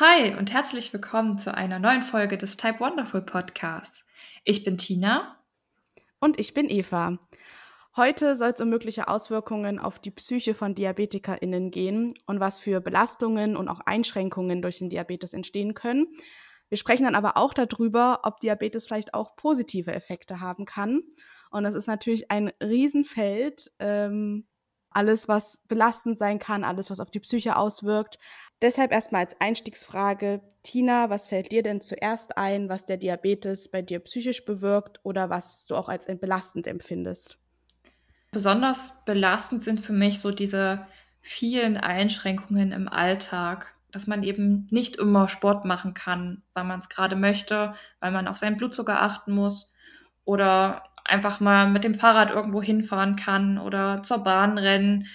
Hi und herzlich willkommen zu einer neuen Folge des Type Wonderful Podcasts. Ich bin Tina. Und ich bin Eva. Heute soll es um mögliche Auswirkungen auf die Psyche von DiabetikerInnen gehen und was für Belastungen und auch Einschränkungen durch den Diabetes entstehen können. Wir sprechen dann aber auch darüber, ob Diabetes vielleicht auch positive Effekte haben kann. Und das ist natürlich ein Riesenfeld. Ähm, alles, was belastend sein kann, alles, was auf die Psyche auswirkt. Deshalb erstmal als Einstiegsfrage, Tina, was fällt dir denn zuerst ein, was der Diabetes bei dir psychisch bewirkt oder was du auch als belastend empfindest? Besonders belastend sind für mich so diese vielen Einschränkungen im Alltag, dass man eben nicht immer Sport machen kann, weil man es gerade möchte, weil man auf seinen Blutzucker achten muss oder einfach mal mit dem Fahrrad irgendwo hinfahren kann oder zur Bahn rennen.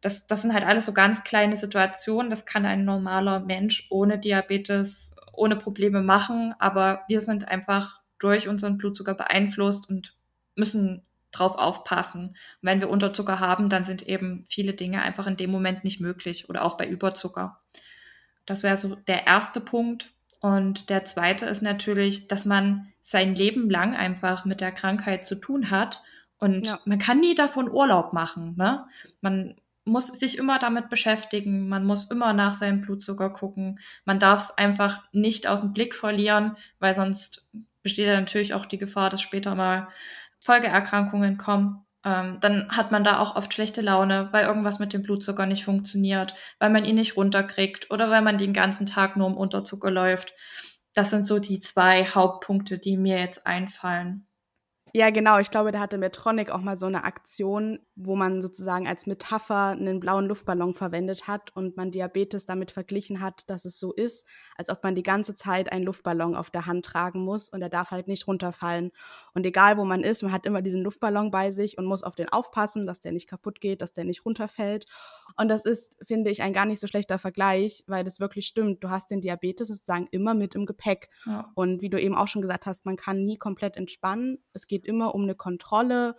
Das, das sind halt alles so ganz kleine Situationen. Das kann ein normaler Mensch ohne Diabetes, ohne Probleme machen. Aber wir sind einfach durch unseren Blutzucker beeinflusst und müssen drauf aufpassen. Und wenn wir Unterzucker haben, dann sind eben viele Dinge einfach in dem Moment nicht möglich oder auch bei Überzucker. Das wäre so der erste Punkt. Und der zweite ist natürlich, dass man sein Leben lang einfach mit der Krankheit zu tun hat. Und ja. man kann nie davon Urlaub machen. Ne? Man muss sich immer damit beschäftigen. Man muss immer nach seinem Blutzucker gucken. Man darf es einfach nicht aus dem Blick verlieren, weil sonst besteht ja natürlich auch die Gefahr, dass später mal Folgeerkrankungen kommen. Ähm, dann hat man da auch oft schlechte Laune, weil irgendwas mit dem Blutzucker nicht funktioniert, weil man ihn nicht runterkriegt oder weil man den ganzen Tag nur im Unterzucker läuft. Das sind so die zwei Hauptpunkte, die mir jetzt einfallen. Ja, genau. Ich glaube, da hatte Medtronic auch mal so eine Aktion, wo man sozusagen als Metapher einen blauen Luftballon verwendet hat und man Diabetes damit verglichen hat, dass es so ist, als ob man die ganze Zeit einen Luftballon auf der Hand tragen muss und er darf halt nicht runterfallen. Und egal wo man ist, man hat immer diesen Luftballon bei sich und muss auf den aufpassen, dass der nicht kaputt geht, dass der nicht runterfällt. Und das ist, finde ich, ein gar nicht so schlechter Vergleich, weil das wirklich stimmt. Du hast den Diabetes sozusagen immer mit im Gepäck. Ja. Und wie du eben auch schon gesagt hast, man kann nie komplett entspannen. Es geht immer um eine Kontrolle,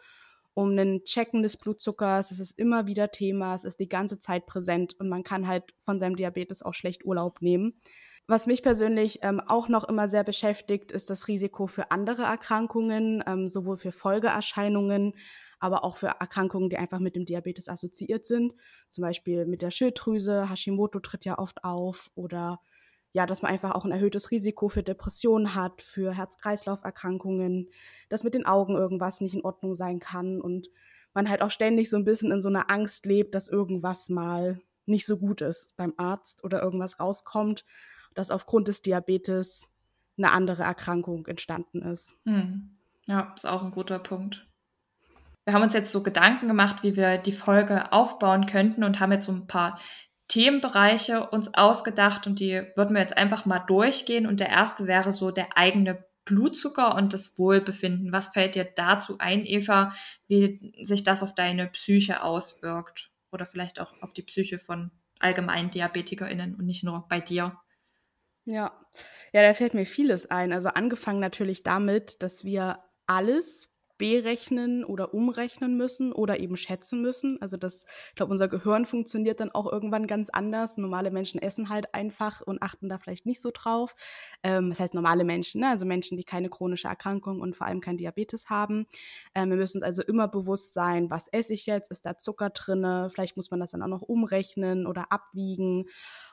um ein Checken des Blutzuckers. Es ist immer wieder Thema, es ist die ganze Zeit präsent und man kann halt von seinem Diabetes auch schlecht Urlaub nehmen. Was mich persönlich ähm, auch noch immer sehr beschäftigt, ist das Risiko für andere Erkrankungen, ähm, sowohl für Folgeerscheinungen, aber auch für Erkrankungen, die einfach mit dem Diabetes assoziiert sind. Zum Beispiel mit der Schilddrüse, Hashimoto tritt ja oft auf oder ja, dass man einfach auch ein erhöhtes Risiko für Depressionen hat, für Herz-Kreislauf-Erkrankungen, dass mit den Augen irgendwas nicht in Ordnung sein kann und man halt auch ständig so ein bisschen in so einer Angst lebt, dass irgendwas mal nicht so gut ist beim Arzt oder irgendwas rauskommt, dass aufgrund des Diabetes eine andere Erkrankung entstanden ist. Hm. Ja, ist auch ein guter Punkt. Wir haben uns jetzt so Gedanken gemacht, wie wir die Folge aufbauen könnten und haben jetzt so ein paar Themenbereiche uns ausgedacht und die würden wir jetzt einfach mal durchgehen. Und der erste wäre so der eigene Blutzucker und das Wohlbefinden. Was fällt dir dazu ein, Eva, wie sich das auf deine Psyche auswirkt? Oder vielleicht auch auf die Psyche von allgemeinen DiabetikerInnen und nicht nur bei dir? Ja, ja, da fällt mir vieles ein. Also angefangen natürlich damit, dass wir alles berechnen oder umrechnen müssen oder eben schätzen müssen. Also das, ich glaube, unser Gehirn funktioniert dann auch irgendwann ganz anders. Normale Menschen essen halt einfach und achten da vielleicht nicht so drauf. Ähm, das heißt normale Menschen, ne? also Menschen, die keine chronische Erkrankung und vor allem kein Diabetes haben. Ähm, wir müssen uns also immer bewusst sein, was esse ich jetzt? Ist da Zucker drinne? Vielleicht muss man das dann auch noch umrechnen oder abwiegen.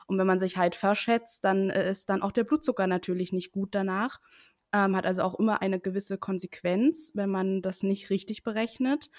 Und wenn man sich halt verschätzt, dann äh, ist dann auch der Blutzucker natürlich nicht gut danach ähm, hat also auch immer eine gewisse Konsequenz, wenn man das nicht richtig berechnet.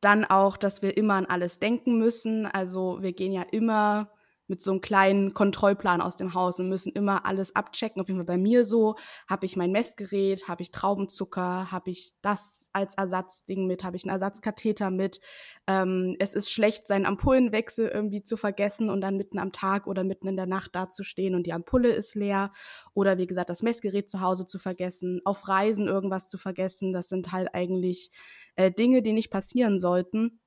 Dann auch, dass wir immer an alles denken müssen. Also wir gehen ja immer mit so einem kleinen Kontrollplan aus dem Haus und müssen immer alles abchecken. Auf jeden Fall bei mir so, habe ich mein Messgerät, habe ich Traubenzucker, habe ich das als Ersatzding mit, habe ich einen Ersatzkatheter mit. Ähm, es ist schlecht, seinen Ampullenwechsel irgendwie zu vergessen und dann mitten am Tag oder mitten in der Nacht dazustehen und die Ampulle ist leer. Oder wie gesagt, das Messgerät zu Hause zu vergessen, auf Reisen irgendwas zu vergessen. Das sind halt eigentlich äh, Dinge, die nicht passieren sollten.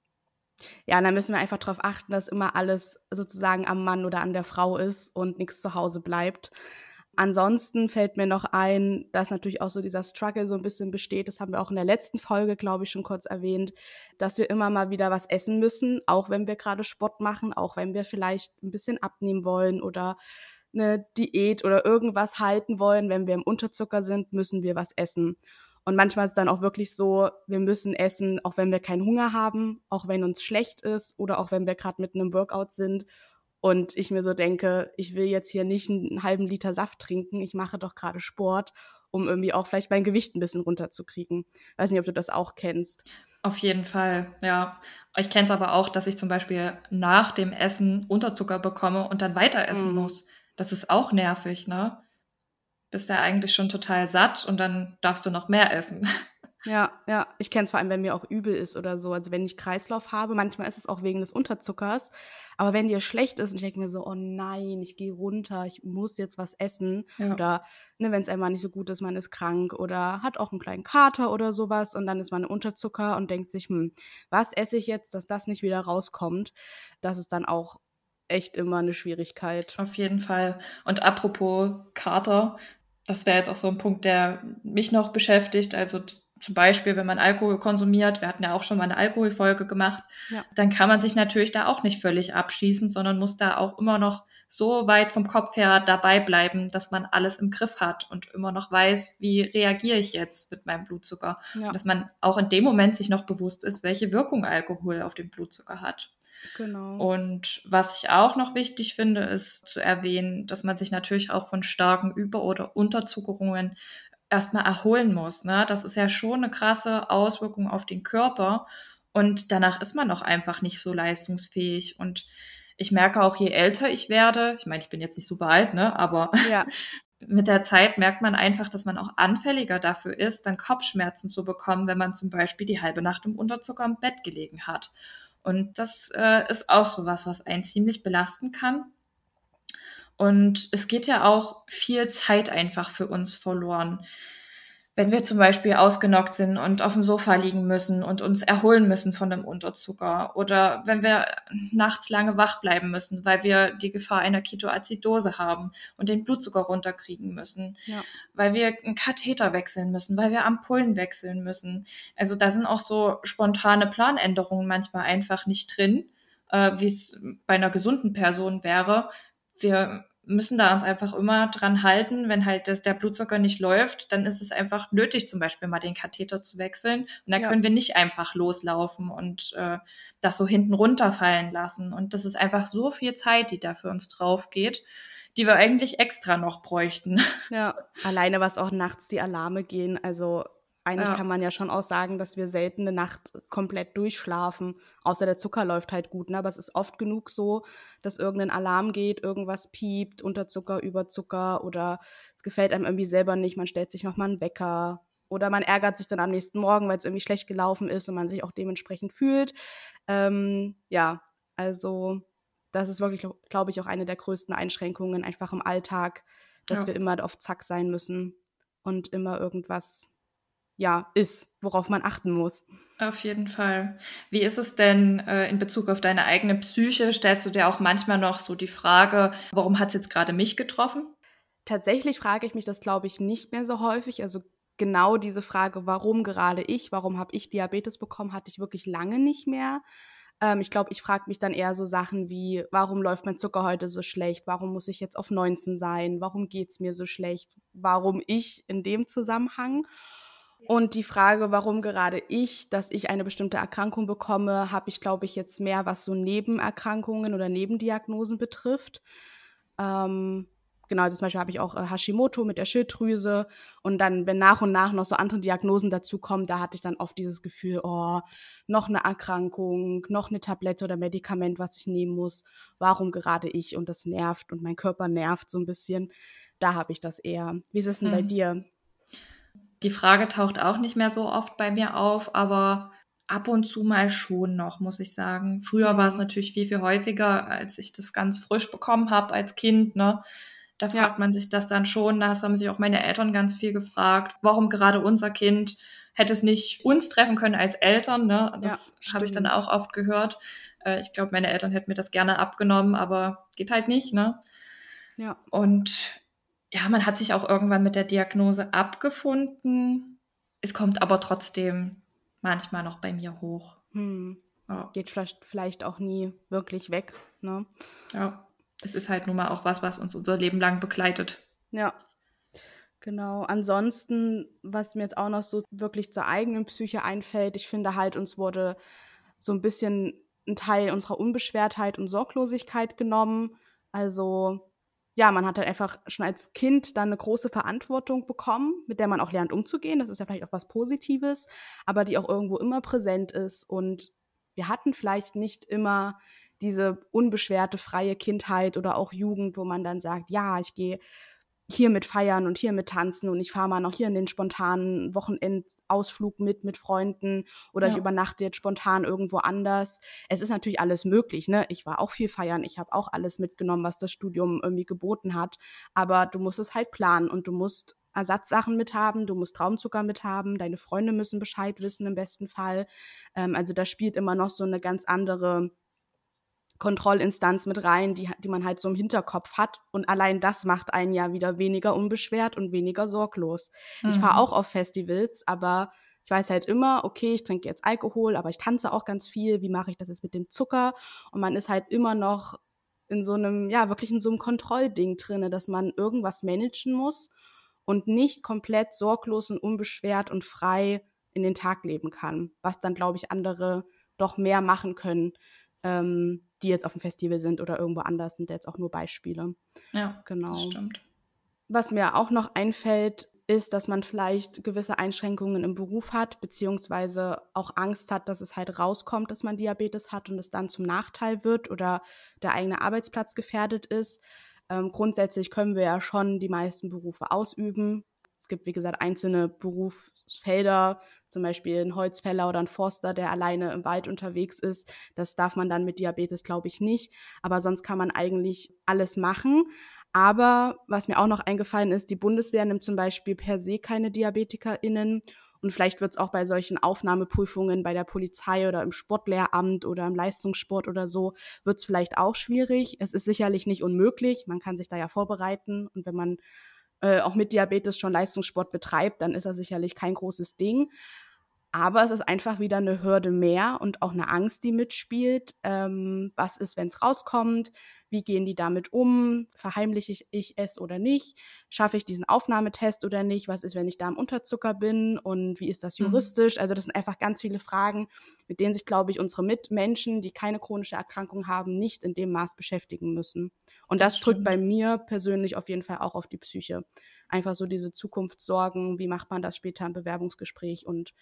Ja, und dann müssen wir einfach darauf achten, dass immer alles sozusagen am Mann oder an der Frau ist und nichts zu Hause bleibt. Ansonsten fällt mir noch ein, dass natürlich auch so dieser Struggle so ein bisschen besteht. Das haben wir auch in der letzten Folge, glaube ich, schon kurz erwähnt, dass wir immer mal wieder was essen müssen, auch wenn wir gerade Sport machen, auch wenn wir vielleicht ein bisschen abnehmen wollen oder eine Diät oder irgendwas halten wollen, wenn wir im Unterzucker sind, müssen wir was essen. Und manchmal ist es dann auch wirklich so, wir müssen essen, auch wenn wir keinen Hunger haben, auch wenn uns schlecht ist oder auch wenn wir gerade mitten im Workout sind. Und ich mir so denke, ich will jetzt hier nicht einen halben Liter Saft trinken, ich mache doch gerade Sport, um irgendwie auch vielleicht mein Gewicht ein bisschen runterzukriegen. Weiß nicht, ob du das auch kennst. Auf jeden Fall, ja. Ich kenne es aber auch, dass ich zum Beispiel nach dem Essen Unterzucker bekomme und dann weiter essen mm. muss. Das ist auch nervig, ne? Bist ja eigentlich schon total satt und dann darfst du noch mehr essen. Ja, ja. Ich kenne es vor allem, wenn mir auch übel ist oder so. Also wenn ich Kreislauf habe, manchmal ist es auch wegen des Unterzuckers. Aber wenn dir schlecht ist und ich denke mir so, oh nein, ich gehe runter, ich muss jetzt was essen. Ja. Oder ne, wenn es einmal nicht so gut ist, man ist krank oder hat auch einen kleinen Kater oder sowas und dann ist man Unterzucker und denkt sich, hm, was esse ich jetzt, dass das nicht wieder rauskommt? Das ist dann auch echt immer eine Schwierigkeit. Auf jeden Fall. Und apropos Kater, das wäre jetzt auch so ein Punkt, der mich noch beschäftigt. Also zum Beispiel, wenn man Alkohol konsumiert, wir hatten ja auch schon mal eine Alkoholfolge gemacht, ja. dann kann man sich natürlich da auch nicht völlig abschließen, sondern muss da auch immer noch so weit vom Kopf her dabei bleiben, dass man alles im Griff hat und immer noch weiß, wie reagiere ich jetzt mit meinem Blutzucker. Ja. dass man auch in dem Moment sich noch bewusst ist, welche Wirkung Alkohol auf den Blutzucker hat. Genau. Und was ich auch noch wichtig finde, ist zu erwähnen, dass man sich natürlich auch von starken Über- oder Unterzuckerungen erstmal erholen muss. Ne? Das ist ja schon eine krasse Auswirkung auf den Körper. Und danach ist man auch einfach nicht so leistungsfähig. Und ich merke auch, je älter ich werde, ich meine, ich bin jetzt nicht super alt, ne? Aber ja. mit der Zeit merkt man einfach, dass man auch anfälliger dafür ist, dann Kopfschmerzen zu bekommen, wenn man zum Beispiel die halbe Nacht im Unterzucker im Bett gelegen hat. Und das äh, ist auch sowas, was einen ziemlich belasten kann. Und es geht ja auch viel Zeit einfach für uns verloren. Wenn wir zum Beispiel ausgenockt sind und auf dem Sofa liegen müssen und uns erholen müssen von dem Unterzucker oder wenn wir nachts lange wach bleiben müssen, weil wir die Gefahr einer Ketoazidose haben und den Blutzucker runterkriegen müssen, ja. weil wir einen Katheter wechseln müssen, weil wir Ampullen wechseln müssen. Also da sind auch so spontane Planänderungen manchmal einfach nicht drin, äh, wie es bei einer gesunden Person wäre. Wir müssen da uns einfach immer dran halten, wenn halt das, der Blutzucker nicht läuft, dann ist es einfach nötig, zum Beispiel mal den Katheter zu wechseln. Und da ja. können wir nicht einfach loslaufen und äh, das so hinten runterfallen lassen. Und das ist einfach so viel Zeit, die da für uns drauf geht, die wir eigentlich extra noch bräuchten. Ja, alleine was auch nachts die Alarme gehen. Also eigentlich ja. kann man ja schon auch sagen, dass wir selten eine Nacht komplett durchschlafen, außer der Zucker läuft halt gut. Ne? Aber es ist oft genug so, dass irgendein Alarm geht, irgendwas piept, Unterzucker, Überzucker oder es gefällt einem irgendwie selber nicht, man stellt sich nochmal einen Wecker oder man ärgert sich dann am nächsten Morgen, weil es irgendwie schlecht gelaufen ist und man sich auch dementsprechend fühlt. Ähm, ja, also das ist wirklich, glaube ich, auch eine der größten Einschränkungen einfach im Alltag, dass ja. wir immer auf Zack sein müssen und immer irgendwas ja, ist, worauf man achten muss. Auf jeden Fall. Wie ist es denn äh, in Bezug auf deine eigene Psyche? Stellst du dir auch manchmal noch so die Frage, warum hat es jetzt gerade mich getroffen? Tatsächlich frage ich mich das, glaube ich, nicht mehr so häufig. Also genau diese Frage, warum gerade ich, warum habe ich Diabetes bekommen, hatte ich wirklich lange nicht mehr. Ähm, ich glaube, ich frage mich dann eher so Sachen wie, warum läuft mein Zucker heute so schlecht? Warum muss ich jetzt auf 19 sein? Warum geht es mir so schlecht? Warum ich in dem Zusammenhang? Und die Frage, warum gerade ich, dass ich eine bestimmte Erkrankung bekomme, habe ich, glaube ich, jetzt mehr, was so Nebenerkrankungen oder Nebendiagnosen betrifft. Ähm, genau, also zum Beispiel habe ich auch äh, Hashimoto mit der Schilddrüse. Und dann, wenn nach und nach noch so andere Diagnosen dazukommen, da hatte ich dann oft dieses Gefühl, oh, noch eine Erkrankung, noch eine Tablette oder Medikament, was ich nehmen muss. Warum gerade ich? Und das nervt und mein Körper nervt so ein bisschen. Da habe ich das eher. Wie ist es denn mhm. bei dir? Die Frage taucht auch nicht mehr so oft bei mir auf, aber ab und zu mal schon noch, muss ich sagen. Früher war es mhm. natürlich viel, viel häufiger, als ich das ganz frisch bekommen habe als Kind. Ne? Da fragt ja. man sich das dann schon. Da haben sich auch meine Eltern ganz viel gefragt, warum gerade unser Kind hätte es nicht uns treffen können als Eltern. Ne? Das ja, habe ich dann auch oft gehört. Äh, ich glaube, meine Eltern hätten mir das gerne abgenommen, aber geht halt nicht. Ne? Ja. Und ja, man hat sich auch irgendwann mit der Diagnose abgefunden. Es kommt aber trotzdem manchmal noch bei mir hoch. Hm. Ja. Geht vielleicht, vielleicht auch nie wirklich weg. Ne? Ja. es ist halt nun mal auch was, was uns unser Leben lang begleitet. Ja, Genau. Ansonsten, was mir jetzt auch noch so wirklich zur eigenen Psyche einfällt, ich finde halt, uns wurde so ein bisschen ein Teil unserer Unbeschwertheit und Sorglosigkeit genommen. Also ja, man hat halt einfach schon als Kind dann eine große Verantwortung bekommen, mit der man auch lernt umzugehen. Das ist ja vielleicht auch was Positives, aber die auch irgendwo immer präsent ist. Und wir hatten vielleicht nicht immer diese unbeschwerte freie Kindheit oder auch Jugend, wo man dann sagt, ja, ich gehe hier mit feiern und hier mit tanzen und ich fahre mal noch hier in den spontanen Wochenendausflug mit mit Freunden oder ja. ich übernachte jetzt spontan irgendwo anders. Es ist natürlich alles möglich, ne? Ich war auch viel feiern, ich habe auch alles mitgenommen, was das Studium irgendwie geboten hat, aber du musst es halt planen und du musst Ersatzsachen mithaben, du musst Traumzucker mithaben, deine Freunde müssen Bescheid wissen im besten Fall. Ähm, also da spielt immer noch so eine ganz andere Kontrollinstanz mit rein, die, die man halt so im Hinterkopf hat. Und allein das macht einen ja wieder weniger unbeschwert und weniger sorglos. Mhm. Ich fahre auch auf Festivals, aber ich weiß halt immer, okay, ich trinke jetzt Alkohol, aber ich tanze auch ganz viel. Wie mache ich das jetzt mit dem Zucker? Und man ist halt immer noch in so einem, ja, wirklich in so einem Kontrollding drinne, dass man irgendwas managen muss und nicht komplett sorglos und unbeschwert und frei in den Tag leben kann, was dann, glaube ich, andere doch mehr machen können. Ähm, die jetzt auf dem Festival sind oder irgendwo anders, sind jetzt auch nur Beispiele. Ja, genau. Das stimmt. Was mir auch noch einfällt, ist, dass man vielleicht gewisse Einschränkungen im Beruf hat, beziehungsweise auch Angst hat, dass es halt rauskommt, dass man Diabetes hat und es dann zum Nachteil wird oder der eigene Arbeitsplatz gefährdet ist. Ähm, grundsätzlich können wir ja schon die meisten Berufe ausüben. Es gibt, wie gesagt, einzelne Berufsfelder, zum Beispiel ein Holzfäller oder ein Forster, der alleine im Wald unterwegs ist. Das darf man dann mit Diabetes, glaube ich, nicht. Aber sonst kann man eigentlich alles machen. Aber was mir auch noch eingefallen ist, die Bundeswehr nimmt zum Beispiel per se keine DiabetikerInnen. Und vielleicht wird es auch bei solchen Aufnahmeprüfungen bei der Polizei oder im Sportlehramt oder im Leistungssport oder so, wird es vielleicht auch schwierig. Es ist sicherlich nicht unmöglich. Man kann sich da ja vorbereiten. Und wenn man äh, auch mit Diabetes schon Leistungssport betreibt, dann ist das sicherlich kein großes Ding. Aber es ist einfach wieder eine Hürde mehr und auch eine Angst, die mitspielt. Ähm, was ist, wenn es rauskommt? Wie gehen die damit um? Verheimliche ich, ich es oder nicht? Schaffe ich diesen Aufnahmetest oder nicht? Was ist, wenn ich da im Unterzucker bin? Und wie ist das mhm. juristisch? Mhm. Also das sind einfach ganz viele Fragen, mit denen sich, glaube ich, unsere Mitmenschen, die keine chronische Erkrankung haben, nicht in dem Maß beschäftigen müssen. Und das, das drückt bei mir persönlich auf jeden Fall auch auf die Psyche. Einfach so diese Zukunftssorgen, wie macht man das später im Bewerbungsgespräch und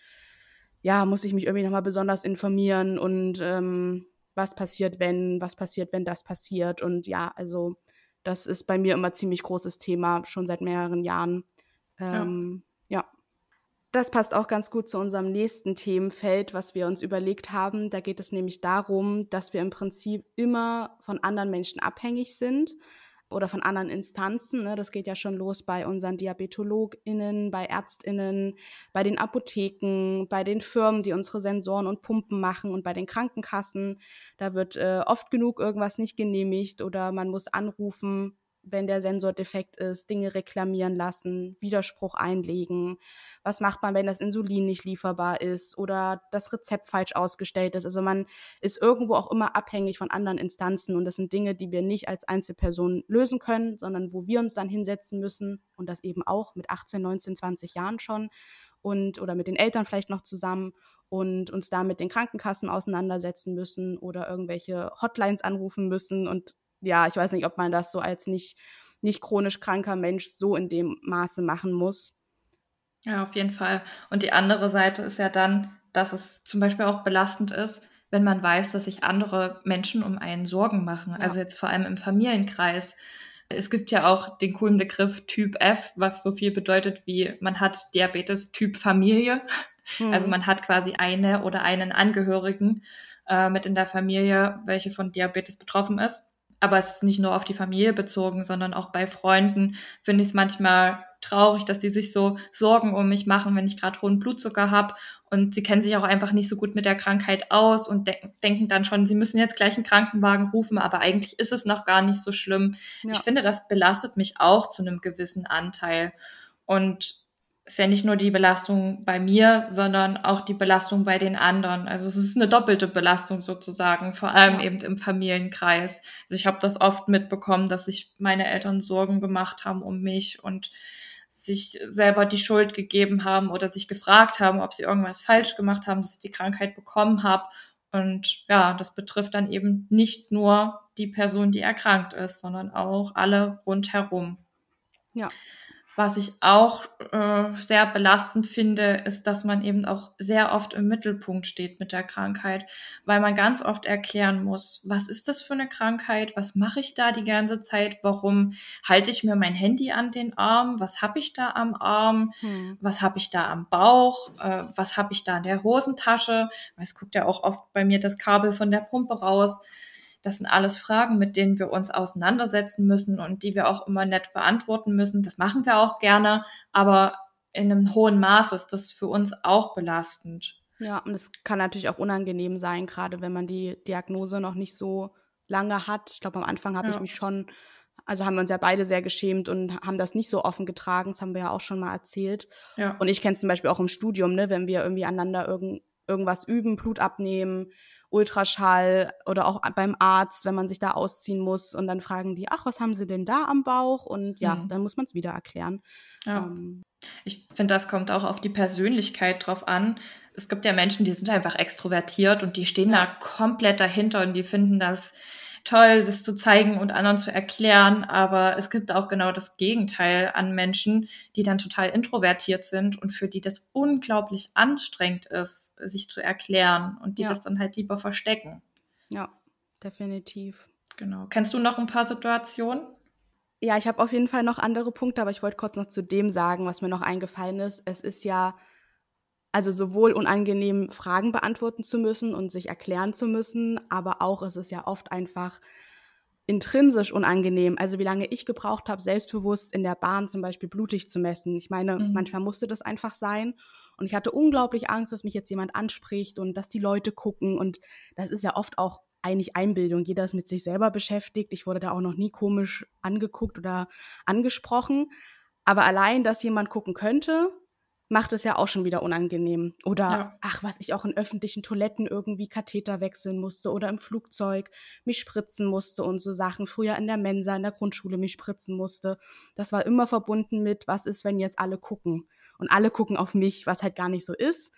ja, muss ich mich irgendwie nochmal besonders informieren und ähm, was passiert, wenn, was passiert, wenn das passiert. Und ja, also das ist bei mir immer ziemlich großes Thema, schon seit mehreren Jahren. Ähm, ja. ja. Das passt auch ganz gut zu unserem nächsten Themenfeld, was wir uns überlegt haben. Da geht es nämlich darum, dass wir im Prinzip immer von anderen Menschen abhängig sind oder von anderen Instanzen. Ne? Das geht ja schon los bei unseren DiabetologInnen, bei ÄrztInnen, bei den Apotheken, bei den Firmen, die unsere Sensoren und Pumpen machen und bei den Krankenkassen. Da wird äh, oft genug irgendwas nicht genehmigt oder man muss anrufen wenn der Sensor defekt ist, Dinge reklamieren lassen, Widerspruch einlegen. Was macht man, wenn das Insulin nicht lieferbar ist oder das Rezept falsch ausgestellt ist? Also man ist irgendwo auch immer abhängig von anderen Instanzen und das sind Dinge, die wir nicht als Einzelperson lösen können, sondern wo wir uns dann hinsetzen müssen und das eben auch mit 18, 19, 20 Jahren schon und oder mit den Eltern vielleicht noch zusammen und uns da mit den Krankenkassen auseinandersetzen müssen oder irgendwelche Hotlines anrufen müssen und ja, ich weiß nicht, ob man das so als nicht, nicht chronisch kranker Mensch so in dem Maße machen muss. Ja, auf jeden Fall. Und die andere Seite ist ja dann, dass es zum Beispiel auch belastend ist, wenn man weiß, dass sich andere Menschen um einen Sorgen machen. Ja. Also jetzt vor allem im Familienkreis. Es gibt ja auch den coolen Begriff Typ F, was so viel bedeutet wie man hat Diabetes Typ Familie. Mhm. Also man hat quasi eine oder einen Angehörigen äh, mit in der Familie, welche von Diabetes betroffen ist aber es ist nicht nur auf die Familie bezogen, sondern auch bei Freunden finde ich es manchmal traurig, dass die sich so Sorgen um mich machen, wenn ich gerade hohen Blutzucker habe. Und sie kennen sich auch einfach nicht so gut mit der Krankheit aus und de denken dann schon, sie müssen jetzt gleich einen Krankenwagen rufen, aber eigentlich ist es noch gar nicht so schlimm. Ja. Ich finde, das belastet mich auch zu einem gewissen Anteil. Und ist ja nicht nur die Belastung bei mir, sondern auch die Belastung bei den anderen. Also es ist eine doppelte Belastung sozusagen, vor allem eben im Familienkreis. Also ich habe das oft mitbekommen, dass sich meine Eltern Sorgen gemacht haben um mich und sich selber die Schuld gegeben haben oder sich gefragt haben, ob sie irgendwas falsch gemacht haben, dass ich die Krankheit bekommen habe. Und ja, das betrifft dann eben nicht nur die Person, die erkrankt ist, sondern auch alle rundherum. Ja. Was ich auch äh, sehr belastend finde, ist, dass man eben auch sehr oft im Mittelpunkt steht mit der Krankheit, weil man ganz oft erklären muss, was ist das für eine Krankheit, was mache ich da die ganze Zeit, warum halte ich mir mein Handy an den Arm, was habe ich da am Arm, hm. was habe ich da am Bauch, äh, was habe ich da in der Hosentasche, weil es guckt ja auch oft bei mir das Kabel von der Pumpe raus. Das sind alles Fragen, mit denen wir uns auseinandersetzen müssen und die wir auch immer nett beantworten müssen. Das machen wir auch gerne, aber in einem hohen Maß ist das für uns auch belastend. Ja, und es kann natürlich auch unangenehm sein, gerade wenn man die Diagnose noch nicht so lange hat. Ich glaube, am Anfang habe ja. ich mich schon, also haben wir uns ja beide sehr geschämt und haben das nicht so offen getragen. Das haben wir ja auch schon mal erzählt. Ja. Und ich kenne es zum Beispiel auch im Studium, ne, wenn wir irgendwie aneinander irgend, irgendwas üben, Blut abnehmen, Ultraschall oder auch beim Arzt, wenn man sich da ausziehen muss und dann fragen die, ach, was haben sie denn da am Bauch? Und ja, mhm. dann muss man es wieder erklären. Ja. Ähm, ich finde, das kommt auch auf die Persönlichkeit drauf an. Es gibt ja Menschen, die sind einfach extrovertiert und die stehen ja. da komplett dahinter und die finden das toll, das zu zeigen und anderen zu erklären, aber es gibt auch genau das Gegenteil an Menschen, die dann total introvertiert sind und für die das unglaublich anstrengend ist, sich zu erklären und die ja. das dann halt lieber verstecken. Ja, definitiv. Genau. Kennst du noch ein paar Situationen? Ja, ich habe auf jeden Fall noch andere Punkte, aber ich wollte kurz noch zu dem sagen, was mir noch eingefallen ist. Es ist ja also sowohl unangenehm Fragen beantworten zu müssen und sich erklären zu müssen, aber auch ist es ja oft einfach intrinsisch unangenehm. Also wie lange ich gebraucht habe, selbstbewusst in der Bahn zum Beispiel blutig zu messen. Ich meine, mhm. manchmal musste das einfach sein. Und ich hatte unglaublich Angst, dass mich jetzt jemand anspricht und dass die Leute gucken. Und das ist ja oft auch eigentlich Einbildung. Jeder ist mit sich selber beschäftigt. Ich wurde da auch noch nie komisch angeguckt oder angesprochen. Aber allein, dass jemand gucken könnte, macht es ja auch schon wieder unangenehm. Oder, ja. ach, was ich auch in öffentlichen Toiletten irgendwie Katheter wechseln musste oder im Flugzeug mich spritzen musste und so Sachen. Früher in der Mensa, in der Grundschule mich spritzen musste. Das war immer verbunden mit, was ist, wenn jetzt alle gucken? Und alle gucken auf mich, was halt gar nicht so ist.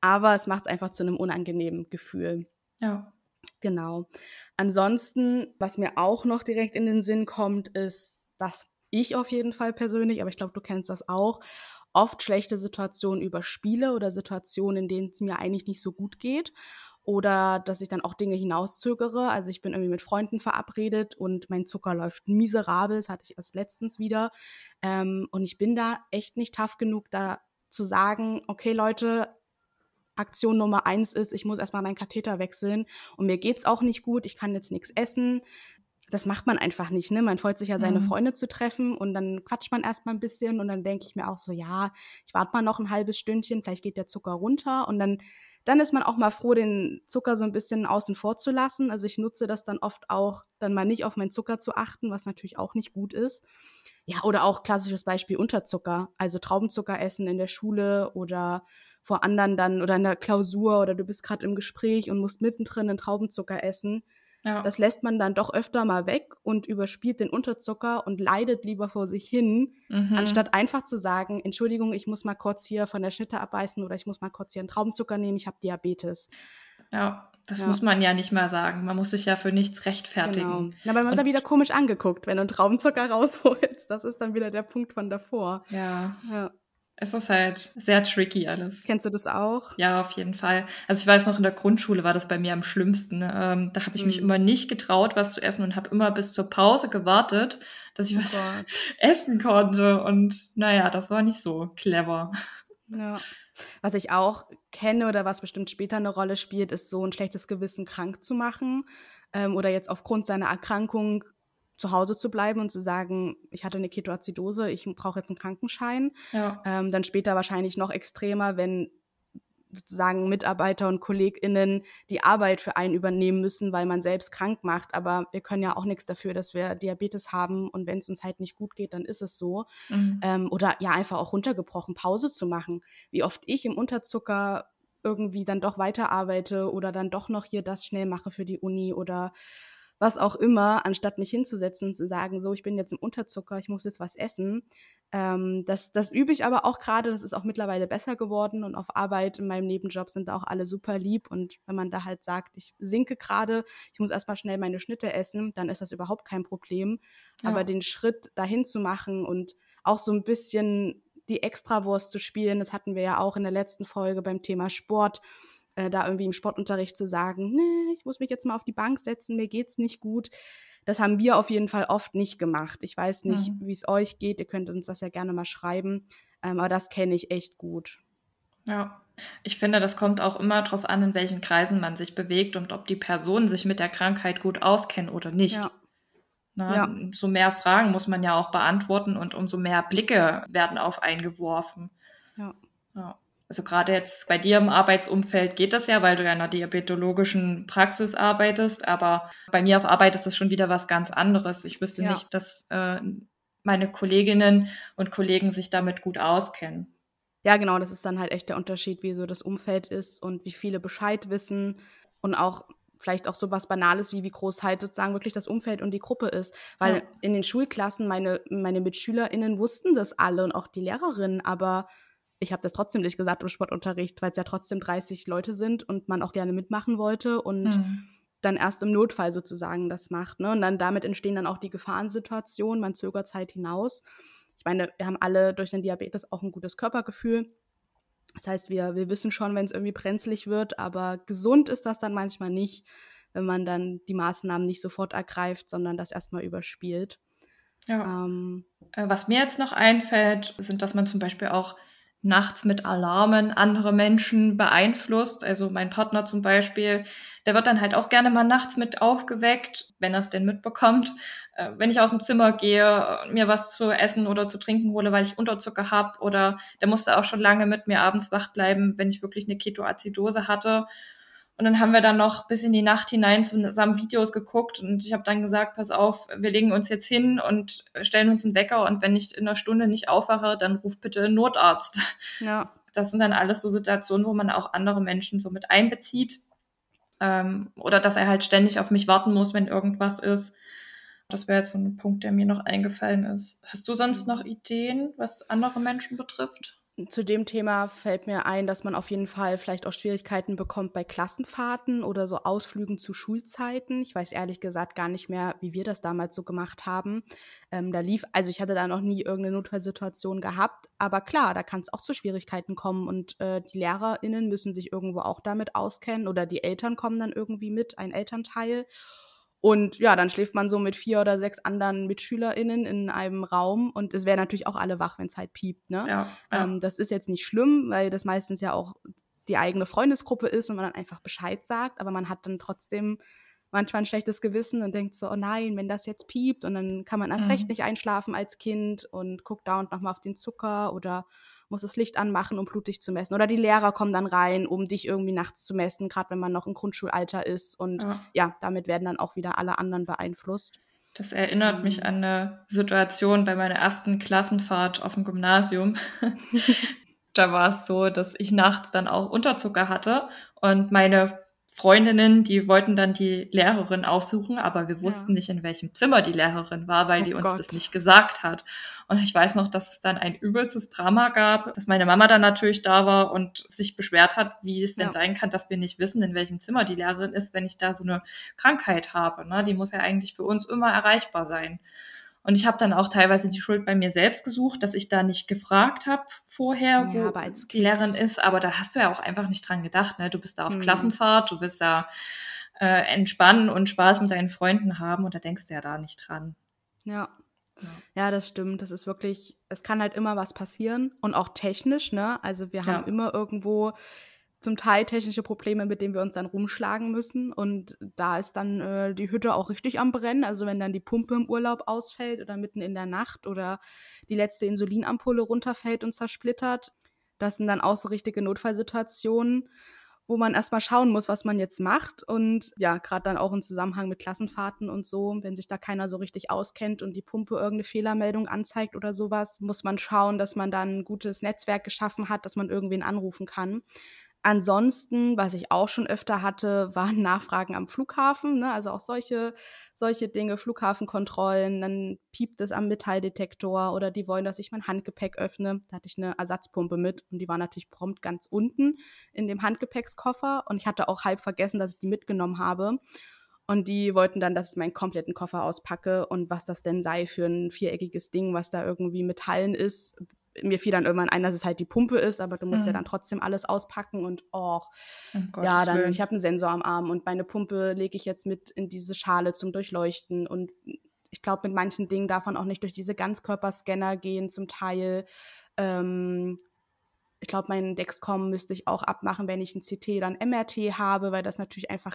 Aber es macht es einfach zu einem unangenehmen Gefühl. Ja. Genau. Ansonsten, was mir auch noch direkt in den Sinn kommt, ist, dass ich auf jeden Fall persönlich, aber ich glaube, du kennst das auch, oft schlechte Situationen überspiele oder Situationen, in denen es mir eigentlich nicht so gut geht. Oder dass ich dann auch Dinge hinauszögere. Also ich bin irgendwie mit Freunden verabredet und mein Zucker läuft miserabel. Das hatte ich erst letztens wieder. Ähm, und ich bin da echt nicht tough genug, da zu sagen, okay Leute, Aktion Nummer eins ist, ich muss erstmal meinen Katheter wechseln und mir geht's auch nicht gut, ich kann jetzt nichts essen das macht man einfach nicht, ne? Man freut sich ja, seine mhm. Freunde zu treffen und dann quatscht man erstmal ein bisschen und dann denke ich mir auch so, ja, ich warte mal noch ein halbes Stündchen, vielleicht geht der Zucker runter und dann, dann ist man auch mal froh, den Zucker so ein bisschen außen vor zu lassen. Also ich nutze das dann oft auch, dann mal nicht auf meinen Zucker zu achten, was natürlich auch nicht gut ist. Ja, oder auch klassisches Beispiel Unterzucker, also Traubenzucker essen in der Schule oder vor anderen dann oder in der Klausur oder du bist gerade im Gespräch und musst mittendrin einen Traubenzucker essen ja. Das lässt man dann doch öfter mal weg und überspielt den Unterzucker und leidet lieber vor sich hin, mhm. anstatt einfach zu sagen, Entschuldigung, ich muss mal kurz hier von der Schnitte abbeißen oder ich muss mal kurz hier einen Traubenzucker nehmen, ich habe Diabetes. Ja, das ja. muss man ja nicht mal sagen. Man muss sich ja für nichts rechtfertigen. Genau. Na, aber man wird dann wieder komisch angeguckt, wenn du einen Traubenzucker rausholst. Das ist dann wieder der Punkt von davor. Ja. ja. Es ist halt sehr tricky alles. Kennst du das auch? Ja, auf jeden Fall. Also ich weiß noch, in der Grundschule war das bei mir am schlimmsten. Ähm, da habe ich mhm. mich immer nicht getraut, was zu essen und habe immer bis zur Pause gewartet, dass ich oh was Gott. essen konnte. Und naja, das war nicht so clever. Ja. Was ich auch kenne oder was bestimmt später eine Rolle spielt, ist so ein schlechtes Gewissen krank zu machen ähm, oder jetzt aufgrund seiner Erkrankung zu Hause zu bleiben und zu sagen, ich hatte eine Ketoazidose, ich brauche jetzt einen Krankenschein. Ja. Ähm, dann später wahrscheinlich noch extremer, wenn sozusagen Mitarbeiter und KollegInnen die Arbeit für einen übernehmen müssen, weil man selbst krank macht. Aber wir können ja auch nichts dafür, dass wir Diabetes haben und wenn es uns halt nicht gut geht, dann ist es so. Mhm. Ähm, oder ja, einfach auch runtergebrochen, Pause zu machen. Wie oft ich im Unterzucker irgendwie dann doch weiterarbeite oder dann doch noch hier das schnell mache für die Uni oder was auch immer, anstatt mich hinzusetzen und zu sagen, so, ich bin jetzt im Unterzucker, ich muss jetzt was essen. Ähm, das, das übe ich aber auch gerade, das ist auch mittlerweile besser geworden und auf Arbeit in meinem Nebenjob sind auch alle super lieb und wenn man da halt sagt, ich sinke gerade, ich muss erstmal schnell meine Schnitte essen, dann ist das überhaupt kein Problem. Ja. Aber den Schritt dahin zu machen und auch so ein bisschen die Extrawurst zu spielen, das hatten wir ja auch in der letzten Folge beim Thema Sport, äh, da irgendwie im Sportunterricht zu sagen, nee, ich muss mich jetzt mal auf die Bank setzen, mir geht's nicht gut. Das haben wir auf jeden Fall oft nicht gemacht. Ich weiß nicht, mhm. wie es euch geht. Ihr könnt uns das ja gerne mal schreiben. Ähm, aber das kenne ich echt gut. Ja, ich finde, das kommt auch immer darauf an, in welchen Kreisen man sich bewegt und ob die Personen sich mit der Krankheit gut auskennen oder nicht. Ja. Na, ja. Umso mehr Fragen muss man ja auch beantworten und umso mehr Blicke werden auf eingeworfen. Ja. ja also gerade jetzt bei dir im Arbeitsumfeld geht das ja, weil du ja in einer diabetologischen Praxis arbeitest, aber bei mir auf Arbeit ist das schon wieder was ganz anderes. Ich wüsste ja. nicht, dass äh, meine Kolleginnen und Kollegen sich damit gut auskennen. Ja, genau, das ist dann halt echt der Unterschied, wie so das Umfeld ist und wie viele Bescheid wissen und auch vielleicht auch so was Banales wie wie groß halt sozusagen wirklich das Umfeld und die Gruppe ist. Weil ja. in den Schulklassen meine, meine MitschülerInnen wussten das alle und auch die Lehrerinnen, aber ich habe das trotzdem nicht gesagt im Sportunterricht, weil es ja trotzdem 30 Leute sind und man auch gerne mitmachen wollte und mhm. dann erst im Notfall sozusagen das macht. Ne? Und dann damit entstehen dann auch die Gefahrensituationen, man zögert Zeit hinaus. Ich meine, wir haben alle durch den Diabetes auch ein gutes Körpergefühl. Das heißt, wir, wir wissen schon, wenn es irgendwie brenzlig wird, aber gesund ist das dann manchmal nicht, wenn man dann die Maßnahmen nicht sofort ergreift, sondern das erstmal überspielt. Ja. Ähm, äh, Was mir jetzt noch einfällt, sind, dass man zum Beispiel auch nachts mit Alarmen andere Menschen beeinflusst. Also mein Partner zum Beispiel, der wird dann halt auch gerne mal nachts mit aufgeweckt, wenn er es denn mitbekommt. Äh, wenn ich aus dem Zimmer gehe, mir was zu essen oder zu trinken hole, weil ich Unterzucker habe oder der musste auch schon lange mit mir abends wach bleiben, wenn ich wirklich eine Ketoazidose hatte. Und dann haben wir dann noch bis in die Nacht hinein zusammen Videos geguckt und ich habe dann gesagt, pass auf, wir legen uns jetzt hin und stellen uns einen Wecker und wenn ich in einer Stunde nicht aufwache, dann ruf bitte einen Notarzt. Ja. Das, das sind dann alles so Situationen, wo man auch andere Menschen so mit einbezieht. Ähm, oder dass er halt ständig auf mich warten muss, wenn irgendwas ist. Das wäre jetzt so ein Punkt, der mir noch eingefallen ist. Hast du sonst noch Ideen, was andere Menschen betrifft? Zu dem Thema fällt mir ein, dass man auf jeden Fall vielleicht auch Schwierigkeiten bekommt bei Klassenfahrten oder so Ausflügen zu Schulzeiten. Ich weiß ehrlich gesagt gar nicht mehr, wie wir das damals so gemacht haben. Ähm, da lief, also ich hatte da noch nie irgendeine Notfallsituation gehabt, aber klar, da kann es auch zu Schwierigkeiten kommen und äh, die LehrerInnen müssen sich irgendwo auch damit auskennen oder die Eltern kommen dann irgendwie mit, ein Elternteil. Und ja, dann schläft man so mit vier oder sechs anderen MitschülerInnen in einem Raum und es wäre natürlich auch alle wach, wenn es halt piept. Ne? Ja, ja. Ähm, das ist jetzt nicht schlimm, weil das meistens ja auch die eigene Freundesgruppe ist und man dann einfach Bescheid sagt, aber man hat dann trotzdem manchmal ein schlechtes Gewissen und denkt so, oh nein, wenn das jetzt piept und dann kann man erst mhm. recht nicht einschlafen als Kind und guckt dauernd nochmal auf den Zucker oder muss das Licht anmachen, um blutig zu messen. Oder die Lehrer kommen dann rein, um dich irgendwie nachts zu messen, gerade wenn man noch im Grundschulalter ist. Und ja. ja, damit werden dann auch wieder alle anderen beeinflusst. Das erinnert mich an eine Situation bei meiner ersten Klassenfahrt auf dem Gymnasium. da war es so, dass ich nachts dann auch Unterzucker hatte und meine Freundinnen, die wollten dann die Lehrerin aufsuchen, aber wir wussten ja. nicht, in welchem Zimmer die Lehrerin war, weil oh die uns Gott. das nicht gesagt hat. Und ich weiß noch, dass es dann ein übelstes Drama gab, dass meine Mama dann natürlich da war und sich beschwert hat, wie es denn ja. sein kann, dass wir nicht wissen, in welchem Zimmer die Lehrerin ist, wenn ich da so eine Krankheit habe. Ne? Die muss ja eigentlich für uns immer erreichbar sein. Und ich habe dann auch teilweise die Schuld bei mir selbst gesucht, dass ich da nicht gefragt habe vorher, ja, wo die Lehrerin ist. Aber da hast du ja auch einfach nicht dran gedacht. Ne? Du bist da auf mhm. Klassenfahrt, du willst da äh, entspannen und Spaß mit deinen Freunden haben und da denkst du ja da nicht dran. Ja. Ja. ja, das stimmt. Das ist wirklich, es kann halt immer was passieren und auch technisch, ne? Also wir haben ja. immer irgendwo zum Teil technische Probleme, mit denen wir uns dann rumschlagen müssen. Und da ist dann äh, die Hütte auch richtig am Brennen. Also wenn dann die Pumpe im Urlaub ausfällt oder mitten in der Nacht oder die letzte Insulinampulle runterfällt und zersplittert, Das sind dann auch so richtige Notfallsituationen, wo man erstmal schauen muss, was man jetzt macht. Und ja, gerade dann auch im Zusammenhang mit Klassenfahrten und so, wenn sich da keiner so richtig auskennt und die Pumpe irgendeine Fehlermeldung anzeigt oder sowas, muss man schauen, dass man dann ein gutes Netzwerk geschaffen hat, dass man irgendwen anrufen kann. Ansonsten, was ich auch schon öfter hatte, waren Nachfragen am Flughafen. Ne? Also auch solche, solche Dinge, Flughafenkontrollen, dann piept es am Metalldetektor oder die wollen, dass ich mein Handgepäck öffne. Da hatte ich eine Ersatzpumpe mit und die war natürlich prompt ganz unten in dem Handgepäckskoffer und ich hatte auch halb vergessen, dass ich die mitgenommen habe. Und die wollten dann, dass ich meinen kompletten Koffer auspacke und was das denn sei für ein viereckiges Ding, was da irgendwie Metallen ist, mir fiel dann irgendwann ein, dass es halt die Pumpe ist, aber du musst mhm. ja dann trotzdem alles auspacken und och, oh, ja, dann, Willen. ich habe einen Sensor am Arm und meine Pumpe lege ich jetzt mit in diese Schale zum Durchleuchten und ich glaube, mit manchen Dingen darf man auch nicht durch diese Ganzkörperscanner gehen, zum Teil. Ähm, ich glaube, meinen Dexcom müsste ich auch abmachen, wenn ich ein CT dann MRT habe, weil das natürlich einfach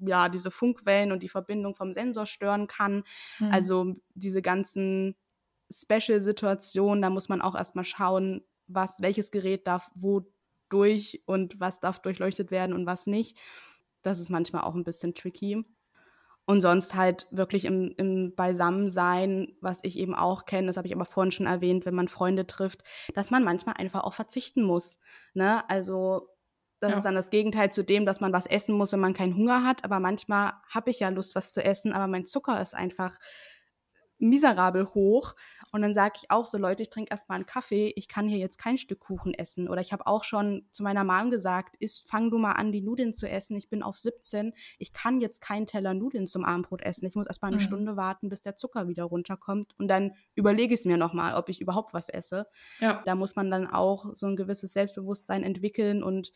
ja diese Funkwellen und die Verbindung vom Sensor stören kann. Mhm. Also diese ganzen Special-Situation, da muss man auch erstmal schauen, was, welches Gerät darf wo durch und was darf durchleuchtet werden und was nicht. Das ist manchmal auch ein bisschen tricky. Und sonst halt wirklich im, im Beisammensein, was ich eben auch kenne, das habe ich aber vorhin schon erwähnt, wenn man Freunde trifft, dass man manchmal einfach auch verzichten muss. Ne? Also das ja. ist dann das Gegenteil zu dem, dass man was essen muss, wenn man keinen Hunger hat. Aber manchmal habe ich ja Lust, was zu essen, aber mein Zucker ist einfach miserabel hoch. Und dann sage ich auch so, Leute, ich trinke erstmal einen Kaffee, ich kann hier jetzt kein Stück Kuchen essen. Oder ich habe auch schon zu meiner Mom gesagt, ist, fang du mal an, die Nudeln zu essen. Ich bin auf 17, ich kann jetzt keinen Teller Nudeln zum Abendbrot essen. Ich muss erstmal eine mhm. Stunde warten, bis der Zucker wieder runterkommt. Und dann überlege ich es mir nochmal, ob ich überhaupt was esse. Ja. Da muss man dann auch so ein gewisses Selbstbewusstsein entwickeln und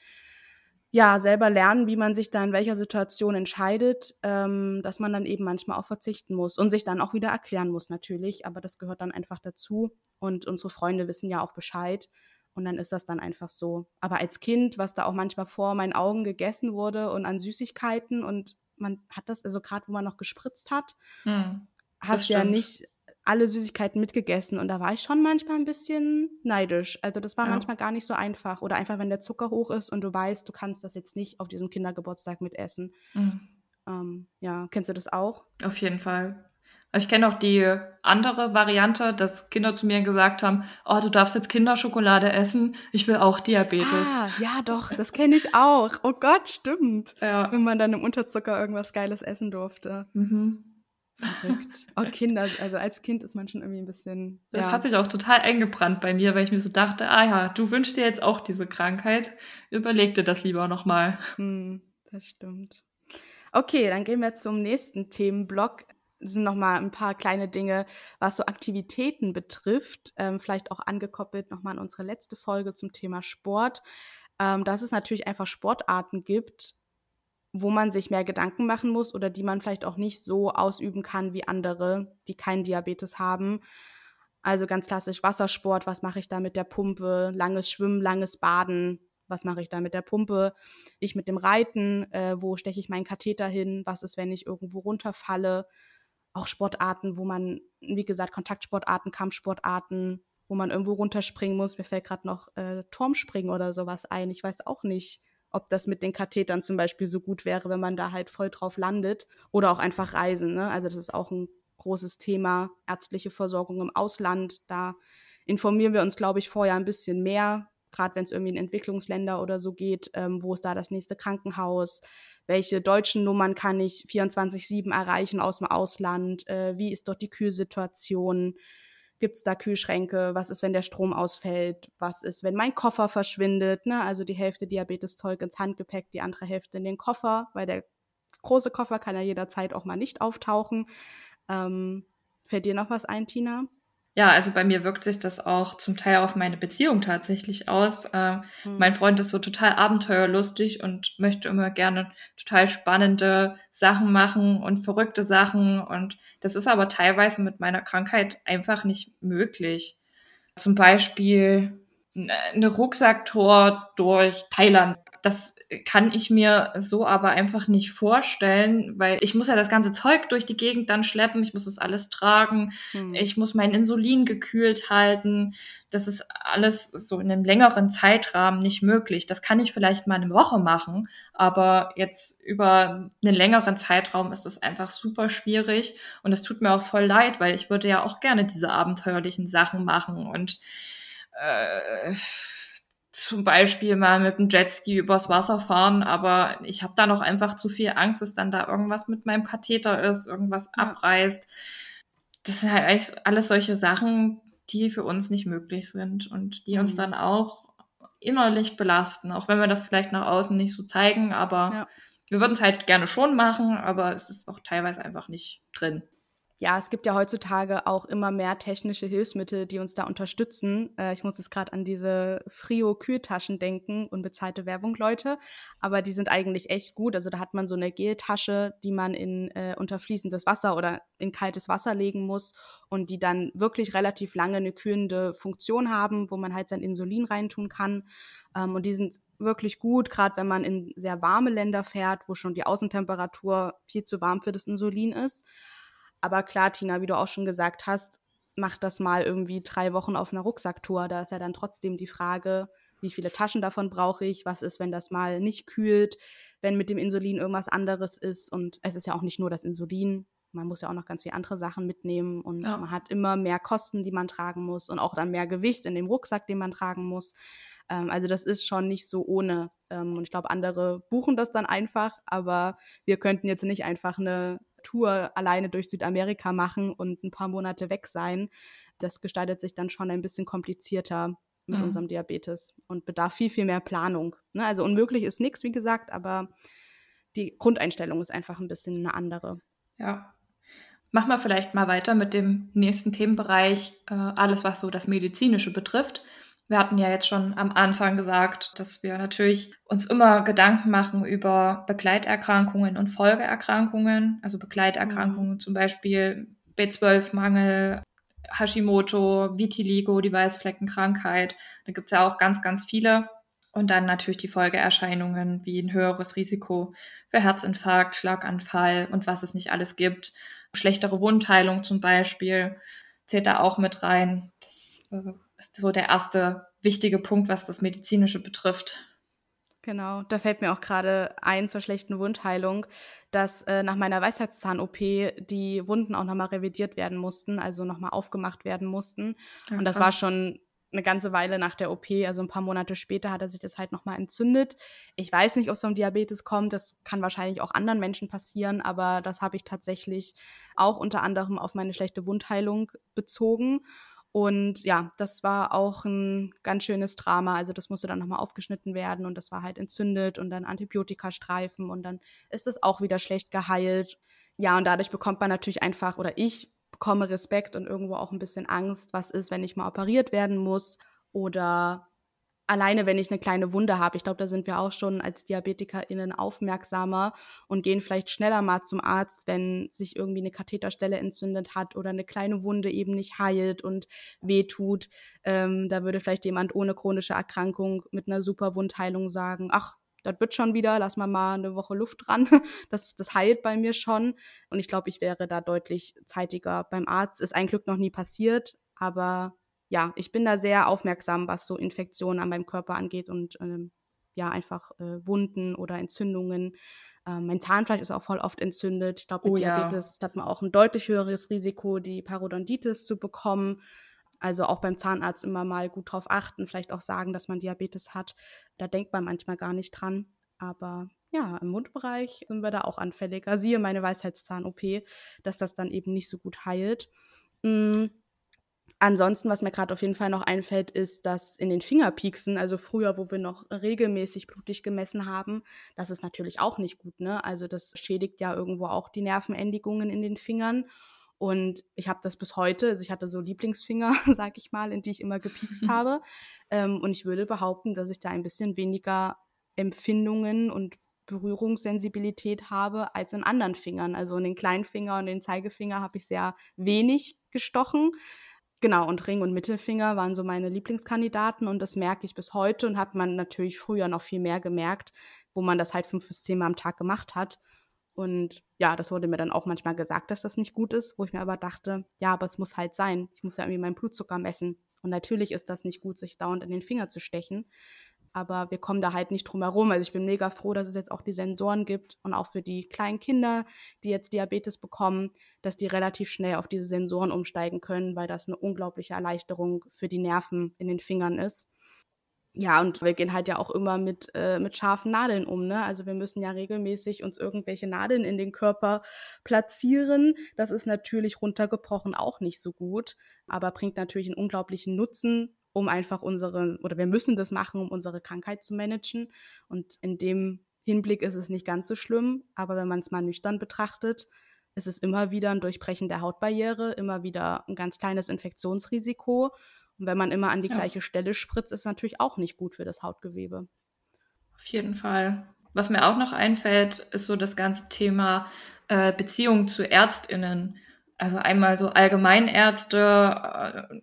ja, selber lernen, wie man sich da in welcher Situation entscheidet, ähm, dass man dann eben manchmal auch verzichten muss und sich dann auch wieder erklären muss natürlich, aber das gehört dann einfach dazu und unsere Freunde wissen ja auch Bescheid und dann ist das dann einfach so. Aber als Kind, was da auch manchmal vor meinen Augen gegessen wurde und an Süßigkeiten und man hat das, also gerade wo man noch gespritzt hat, hm, hast ja nicht alle Süßigkeiten mitgegessen und da war ich schon manchmal ein bisschen neidisch. Also das war ja. manchmal gar nicht so einfach. Oder einfach, wenn der Zucker hoch ist und du weißt, du kannst das jetzt nicht auf diesem Kindergeburtstag mitessen. Mhm. Ähm, ja, kennst du das auch? Auf jeden Fall. Also ich kenne auch die andere Variante, dass Kinder zu mir gesagt haben, oh, du darfst jetzt Kinderschokolade essen, ich will auch Diabetes. Ah, ja, doch, das kenne ich auch. Oh Gott, stimmt. Ja. Wenn man dann im Unterzucker irgendwas Geiles essen durfte. Mhm. Verrückt. Oh, Kinder, also als Kind ist man schon irgendwie ein bisschen. Das ja. hat sich auch total eingebrannt bei mir, weil ich mir so dachte, ah ja, du wünschst dir jetzt auch diese Krankheit. Überleg dir das lieber nochmal. Hm, das stimmt. Okay, dann gehen wir zum nächsten Themenblock. Das sind nochmal ein paar kleine Dinge, was so Aktivitäten betrifft. Ähm, vielleicht auch angekoppelt nochmal an unsere letzte Folge zum Thema Sport. Ähm, dass es natürlich einfach Sportarten gibt, wo man sich mehr Gedanken machen muss oder die man vielleicht auch nicht so ausüben kann wie andere, die keinen Diabetes haben. Also ganz klassisch Wassersport, was mache ich da mit der Pumpe? Langes Schwimmen, langes Baden, was mache ich da mit der Pumpe? Ich mit dem Reiten, äh, wo steche ich meinen Katheter hin? Was ist, wenn ich irgendwo runterfalle? Auch Sportarten, wo man, wie gesagt, Kontaktsportarten, Kampfsportarten, wo man irgendwo runterspringen muss. Mir fällt gerade noch äh, Turmspringen oder sowas ein. Ich weiß auch nicht ob das mit den Kathetern zum Beispiel so gut wäre, wenn man da halt voll drauf landet. Oder auch einfach Reisen. Ne? Also das ist auch ein großes Thema, ärztliche Versorgung im Ausland. Da informieren wir uns, glaube ich, vorher ein bisschen mehr, gerade wenn es irgendwie in Entwicklungsländer oder so geht, ähm, wo ist da das nächste Krankenhaus, welche deutschen Nummern kann ich 24-7 erreichen aus dem Ausland, äh, wie ist dort die Kühlsituation, Gibt es da Kühlschränke? Was ist, wenn der Strom ausfällt? Was ist, wenn mein Koffer verschwindet? Ne? Also die Hälfte Diabeteszeug ins Handgepäck, die andere Hälfte in den Koffer, weil der große Koffer kann ja jederzeit auch mal nicht auftauchen. Ähm, fällt dir noch was ein, Tina? Ja, also bei mir wirkt sich das auch zum Teil auf meine Beziehung tatsächlich aus. Äh, mhm. Mein Freund ist so total abenteuerlustig und möchte immer gerne total spannende Sachen machen und verrückte Sachen. Und das ist aber teilweise mit meiner Krankheit einfach nicht möglich. Zum Beispiel eine Rucksacktour durch Thailand das kann ich mir so aber einfach nicht vorstellen, weil ich muss ja das ganze Zeug durch die Gegend dann schleppen, ich muss das alles tragen, hm. ich muss mein Insulin gekühlt halten. Das ist alles so in einem längeren Zeitrahmen nicht möglich. Das kann ich vielleicht mal eine Woche machen, aber jetzt über einen längeren Zeitraum ist das einfach super schwierig und es tut mir auch voll leid, weil ich würde ja auch gerne diese abenteuerlichen Sachen machen und äh, zum Beispiel mal mit dem Jetski übers Wasser fahren, aber ich habe da noch einfach zu viel Angst, dass dann da irgendwas mit meinem Katheter ist, irgendwas ja. abreißt. Das sind halt eigentlich alles solche Sachen, die für uns nicht möglich sind und die mhm. uns dann auch innerlich belasten, auch wenn wir das vielleicht nach außen nicht so zeigen, aber ja. wir würden es halt gerne schon machen, aber es ist auch teilweise einfach nicht drin ja, es gibt ja heutzutage auch immer mehr technische Hilfsmittel, die uns da unterstützen. Äh, ich muss jetzt gerade an diese Frio-Kühltaschen denken, unbezahlte Werbung, Leute. Aber die sind eigentlich echt gut. Also da hat man so eine Geltasche, die man in äh, unter fließendes Wasser oder in kaltes Wasser legen muss und die dann wirklich relativ lange eine kühlende Funktion haben, wo man halt sein Insulin reintun kann. Ähm, und die sind wirklich gut, gerade wenn man in sehr warme Länder fährt, wo schon die Außentemperatur viel zu warm für das Insulin ist. Aber klar, Tina, wie du auch schon gesagt hast, mach das mal irgendwie drei Wochen auf einer Rucksacktour. Da ist ja dann trotzdem die Frage, wie viele Taschen davon brauche ich? Was ist, wenn das mal nicht kühlt? Wenn mit dem Insulin irgendwas anderes ist? Und es ist ja auch nicht nur das Insulin. Man muss ja auch noch ganz viele andere Sachen mitnehmen und ja. man hat immer mehr Kosten, die man tragen muss und auch dann mehr Gewicht in dem Rucksack, den man tragen muss. Ähm, also das ist schon nicht so ohne. Ähm, und ich glaube, andere buchen das dann einfach, aber wir könnten jetzt nicht einfach eine Tour alleine durch Südamerika machen und ein paar Monate weg sein. Das gestaltet sich dann schon ein bisschen komplizierter mit mhm. unserem Diabetes und bedarf viel, viel mehr Planung. Ne? Also unmöglich ist nichts, wie gesagt, aber die Grundeinstellung ist einfach ein bisschen eine andere. Ja. Machen wir vielleicht mal weiter mit dem nächsten Themenbereich, äh, alles was so das Medizinische betrifft. Wir hatten ja jetzt schon am Anfang gesagt, dass wir natürlich uns immer Gedanken machen über Begleiterkrankungen und Folgeerkrankungen. Also Begleiterkrankungen mhm. zum Beispiel B12-Mangel, Hashimoto, Vitiligo, die Weißfleckenkrankheit. Da gibt es ja auch ganz, ganz viele. Und dann natürlich die Folgeerscheinungen wie ein höheres Risiko für Herzinfarkt, Schlaganfall und was es nicht alles gibt. Schlechtere Wundheilung zum Beispiel zählt da auch mit rein. Das äh, ist so der erste wichtige Punkt, was das Medizinische betrifft. Genau, da fällt mir auch gerade ein zur schlechten Wundheilung, dass äh, nach meiner Weisheitszahn-OP die Wunden auch nochmal revidiert werden mussten, also nochmal aufgemacht werden mussten. Ja, und das war schon eine ganze Weile nach der OP, also ein paar Monate später hat er sich das halt nochmal entzündet. Ich weiß nicht, ob es vom Diabetes kommt, das kann wahrscheinlich auch anderen Menschen passieren, aber das habe ich tatsächlich auch unter anderem auf meine schlechte Wundheilung bezogen. Und ja, das war auch ein ganz schönes Drama. Also das musste dann nochmal aufgeschnitten werden und das war halt entzündet und dann Antibiotikastreifen und dann ist es auch wieder schlecht geheilt. Ja, und dadurch bekommt man natürlich einfach, oder ich bekomme Respekt und irgendwo auch ein bisschen Angst, was ist, wenn ich mal operiert werden muss oder alleine wenn ich eine kleine Wunde habe, ich glaube, da sind wir auch schon als DiabetikerInnen aufmerksamer und gehen vielleicht schneller mal zum Arzt, wenn sich irgendwie eine Katheterstelle entzündet hat oder eine kleine Wunde eben nicht heilt und wehtut. Ähm, da würde vielleicht jemand ohne chronische Erkrankung mit einer super Wundheilung sagen, ach, das wird schon wieder, lass mal mal eine Woche Luft dran. Das, das heilt bei mir schon. Und ich glaube, ich wäre da deutlich zeitiger beim Arzt. Ist ein Glück noch nie passiert, aber ja, ich bin da sehr aufmerksam, was so Infektionen an meinem Körper angeht und ähm, ja, einfach äh, Wunden oder Entzündungen. Ähm, mein Zahnfleisch ist auch voll oft entzündet. Ich glaube, mit oh, Diabetes ja. hat man auch ein deutlich höheres Risiko, die Parodontitis zu bekommen. Also auch beim Zahnarzt immer mal gut drauf achten, vielleicht auch sagen, dass man Diabetes hat. Da denkt man manchmal gar nicht dran. Aber ja, im Mundbereich sind wir da auch anfälliger. Siehe meine Weisheitszahn-OP, dass das dann eben nicht so gut heilt. Mhm. Ansonsten, was mir gerade auf jeden Fall noch einfällt, ist, dass in den Fingerpieksen, also früher, wo wir noch regelmäßig blutig gemessen haben, das ist natürlich auch nicht gut, ne? Also das schädigt ja irgendwo auch die Nervenendigungen in den Fingern. Und ich habe das bis heute, also ich hatte so Lieblingsfinger, sag ich mal, in die ich immer gepiekst habe. Ähm, und ich würde behaupten, dass ich da ein bisschen weniger Empfindungen und Berührungssensibilität habe als in anderen Fingern. Also in den Kleinfinger und den Zeigefinger habe ich sehr wenig gestochen Genau, und Ring und Mittelfinger waren so meine Lieblingskandidaten und das merke ich bis heute und hat man natürlich früher noch viel mehr gemerkt, wo man das halt fünf bis zehn Mal am Tag gemacht hat. Und ja, das wurde mir dann auch manchmal gesagt, dass das nicht gut ist, wo ich mir aber dachte, ja, aber es muss halt sein. Ich muss ja irgendwie meinen Blutzucker messen. Und natürlich ist das nicht gut, sich dauernd in den Finger zu stechen. Aber wir kommen da halt nicht drum herum. Also ich bin mega froh, dass es jetzt auch die Sensoren gibt und auch für die kleinen Kinder, die jetzt Diabetes bekommen, dass die relativ schnell auf diese Sensoren umsteigen können, weil das eine unglaubliche Erleichterung für die Nerven in den Fingern ist. Ja, und wir gehen halt ja auch immer mit, äh, mit scharfen Nadeln um. Ne? Also wir müssen ja regelmäßig uns irgendwelche Nadeln in den Körper platzieren. Das ist natürlich runtergebrochen auch nicht so gut, aber bringt natürlich einen unglaublichen Nutzen um einfach unsere, oder wir müssen das machen, um unsere Krankheit zu managen. Und in dem Hinblick ist es nicht ganz so schlimm, aber wenn man es mal nüchtern betrachtet, ist es immer wieder ein Durchbrechen der Hautbarriere, immer wieder ein ganz kleines Infektionsrisiko. Und wenn man immer an die ja. gleiche Stelle spritzt, ist es natürlich auch nicht gut für das Hautgewebe. Auf jeden Fall. Was mir auch noch einfällt, ist so das ganze Thema äh, Beziehung zu ÄrztInnen. Also einmal so Allgemeinärzte, äh,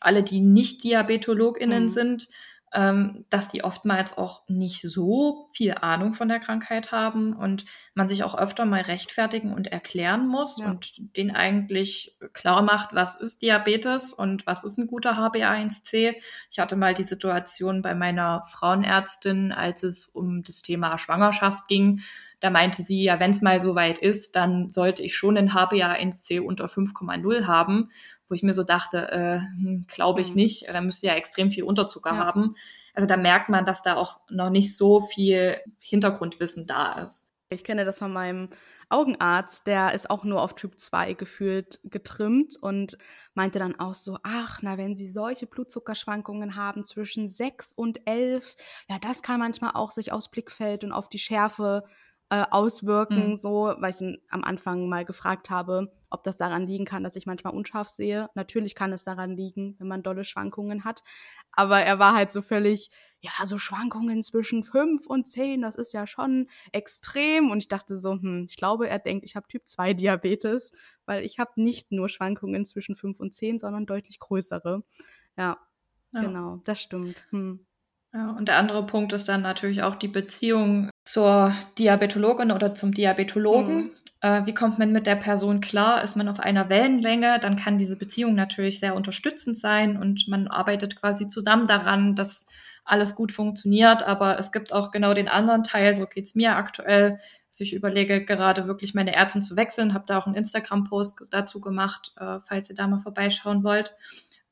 alle, die nicht DiabetologInnen mhm. sind, ähm, dass die oftmals auch nicht so viel Ahnung von der Krankheit haben und man sich auch öfter mal rechtfertigen und erklären muss ja. und den eigentlich klar macht, was ist Diabetes und was ist ein guter HbA1c. Ich hatte mal die Situation bei meiner Frauenärztin, als es um das Thema Schwangerschaft ging. Da meinte sie, ja, wenn es mal so weit ist, dann sollte ich schon ein HbA1c unter 5,0 haben wo ich mir so dachte, äh, hm, glaube ich mhm. nicht, da müsste ja extrem viel Unterzucker ja. haben. Also da merkt man, dass da auch noch nicht so viel Hintergrundwissen da ist. Ich kenne das von meinem Augenarzt, der ist auch nur auf Typ 2 gefühlt getrimmt und meinte dann auch so, ach, na, wenn Sie solche Blutzuckerschwankungen haben zwischen 6 und 11, ja, das kann manchmal auch sich aufs Blickfeld und auf die Schärfe äh, auswirken, mhm. so, weil ich ihn am Anfang mal gefragt habe, ob das daran liegen kann, dass ich manchmal unscharf sehe. Natürlich kann es daran liegen, wenn man dolle Schwankungen hat. Aber er war halt so völlig, ja, so Schwankungen zwischen fünf und zehn, das ist ja schon extrem. Und ich dachte so, hm, ich glaube, er denkt, ich habe Typ 2 Diabetes, weil ich habe nicht nur Schwankungen zwischen fünf und zehn, sondern deutlich größere. Ja, ja. genau, das stimmt. Hm. Ja, und der andere Punkt ist dann natürlich auch die Beziehung zur Diabetologin oder zum Diabetologen. Mhm. Äh, wie kommt man mit der Person klar? Ist man auf einer Wellenlänge? Dann kann diese Beziehung natürlich sehr unterstützend sein und man arbeitet quasi zusammen daran, dass alles gut funktioniert. Aber es gibt auch genau den anderen Teil, so geht es mir aktuell, dass ich überlege, gerade wirklich meine Ärztin zu wechseln. Habe da auch einen Instagram-Post dazu gemacht, äh, falls ihr da mal vorbeischauen wollt,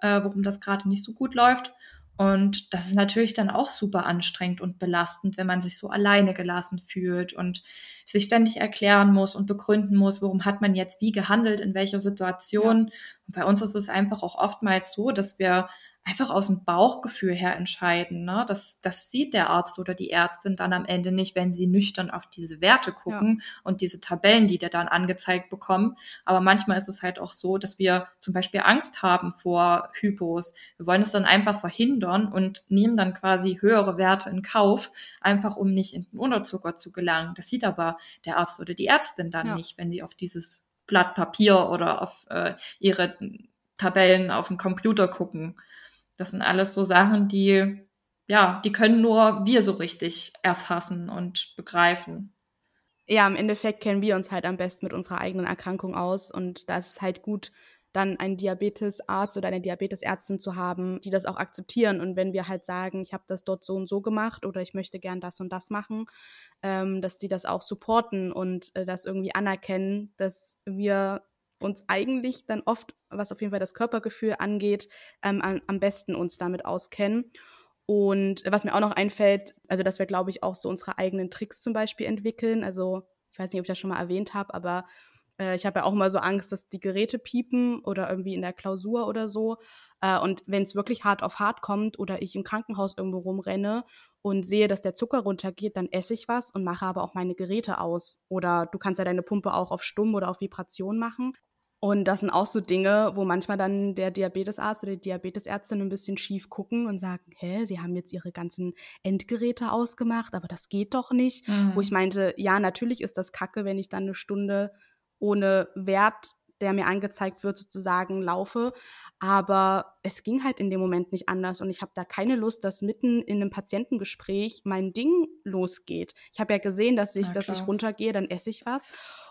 äh, worum das gerade nicht so gut läuft. Und das ist natürlich dann auch super anstrengend und belastend, wenn man sich so alleine gelassen fühlt und sich ständig erklären muss und begründen muss, warum hat man jetzt wie gehandelt, in welcher Situation. Ja. Und bei uns ist es einfach auch oftmals so, dass wir einfach aus dem Bauchgefühl her entscheiden. Ne? Das, das sieht der Arzt oder die Ärztin dann am Ende nicht, wenn sie nüchtern auf diese Werte gucken ja. und diese Tabellen, die der dann angezeigt bekommen. Aber manchmal ist es halt auch so, dass wir zum Beispiel Angst haben vor Hypos. Wir wollen es dann einfach verhindern und nehmen dann quasi höhere Werte in Kauf, einfach um nicht in den Unterzucker zu gelangen. Das sieht aber der Arzt oder die Ärztin dann ja. nicht, wenn sie auf dieses Blatt Papier oder auf äh, ihre Tabellen auf dem Computer gucken. Das sind alles so Sachen, die, ja, die können nur wir so richtig erfassen und begreifen. Ja, im Endeffekt kennen wir uns halt am besten mit unserer eigenen Erkrankung aus und da ist es halt gut, dann einen Diabetesarzt oder eine Diabetesärztin zu haben, die das auch akzeptieren. Und wenn wir halt sagen, ich habe das dort so und so gemacht oder ich möchte gern das und das machen, ähm, dass die das auch supporten und äh, das irgendwie anerkennen, dass wir uns eigentlich dann oft, was auf jeden Fall das Körpergefühl angeht, ähm, am, am besten uns damit auskennen. Und was mir auch noch einfällt, also dass wir, glaube ich, auch so unsere eigenen Tricks zum Beispiel entwickeln. Also ich weiß nicht, ob ich das schon mal erwähnt habe, aber äh, ich habe ja auch mal so Angst, dass die Geräte piepen oder irgendwie in der Klausur oder so. Äh, und wenn es wirklich hart auf hart kommt oder ich im Krankenhaus irgendwo rumrenne und sehe, dass der Zucker runtergeht, dann esse ich was und mache aber auch meine Geräte aus. Oder du kannst ja deine Pumpe auch auf Stumm oder auf Vibration machen. Und das sind auch so Dinge, wo manchmal dann der Diabetesarzt oder die Diabetesärztin ein bisschen schief gucken und sagen, hä, sie haben jetzt ihre ganzen Endgeräte ausgemacht, aber das geht doch nicht. Mhm. Wo ich meinte, ja, natürlich ist das kacke, wenn ich dann eine Stunde ohne Wert der mir angezeigt wird, sozusagen laufe. Aber es ging halt in dem Moment nicht anders und ich habe da keine Lust, dass mitten in einem Patientengespräch mein Ding losgeht. Ich habe ja gesehen, dass ich, dass ich runtergehe, dann esse ich was.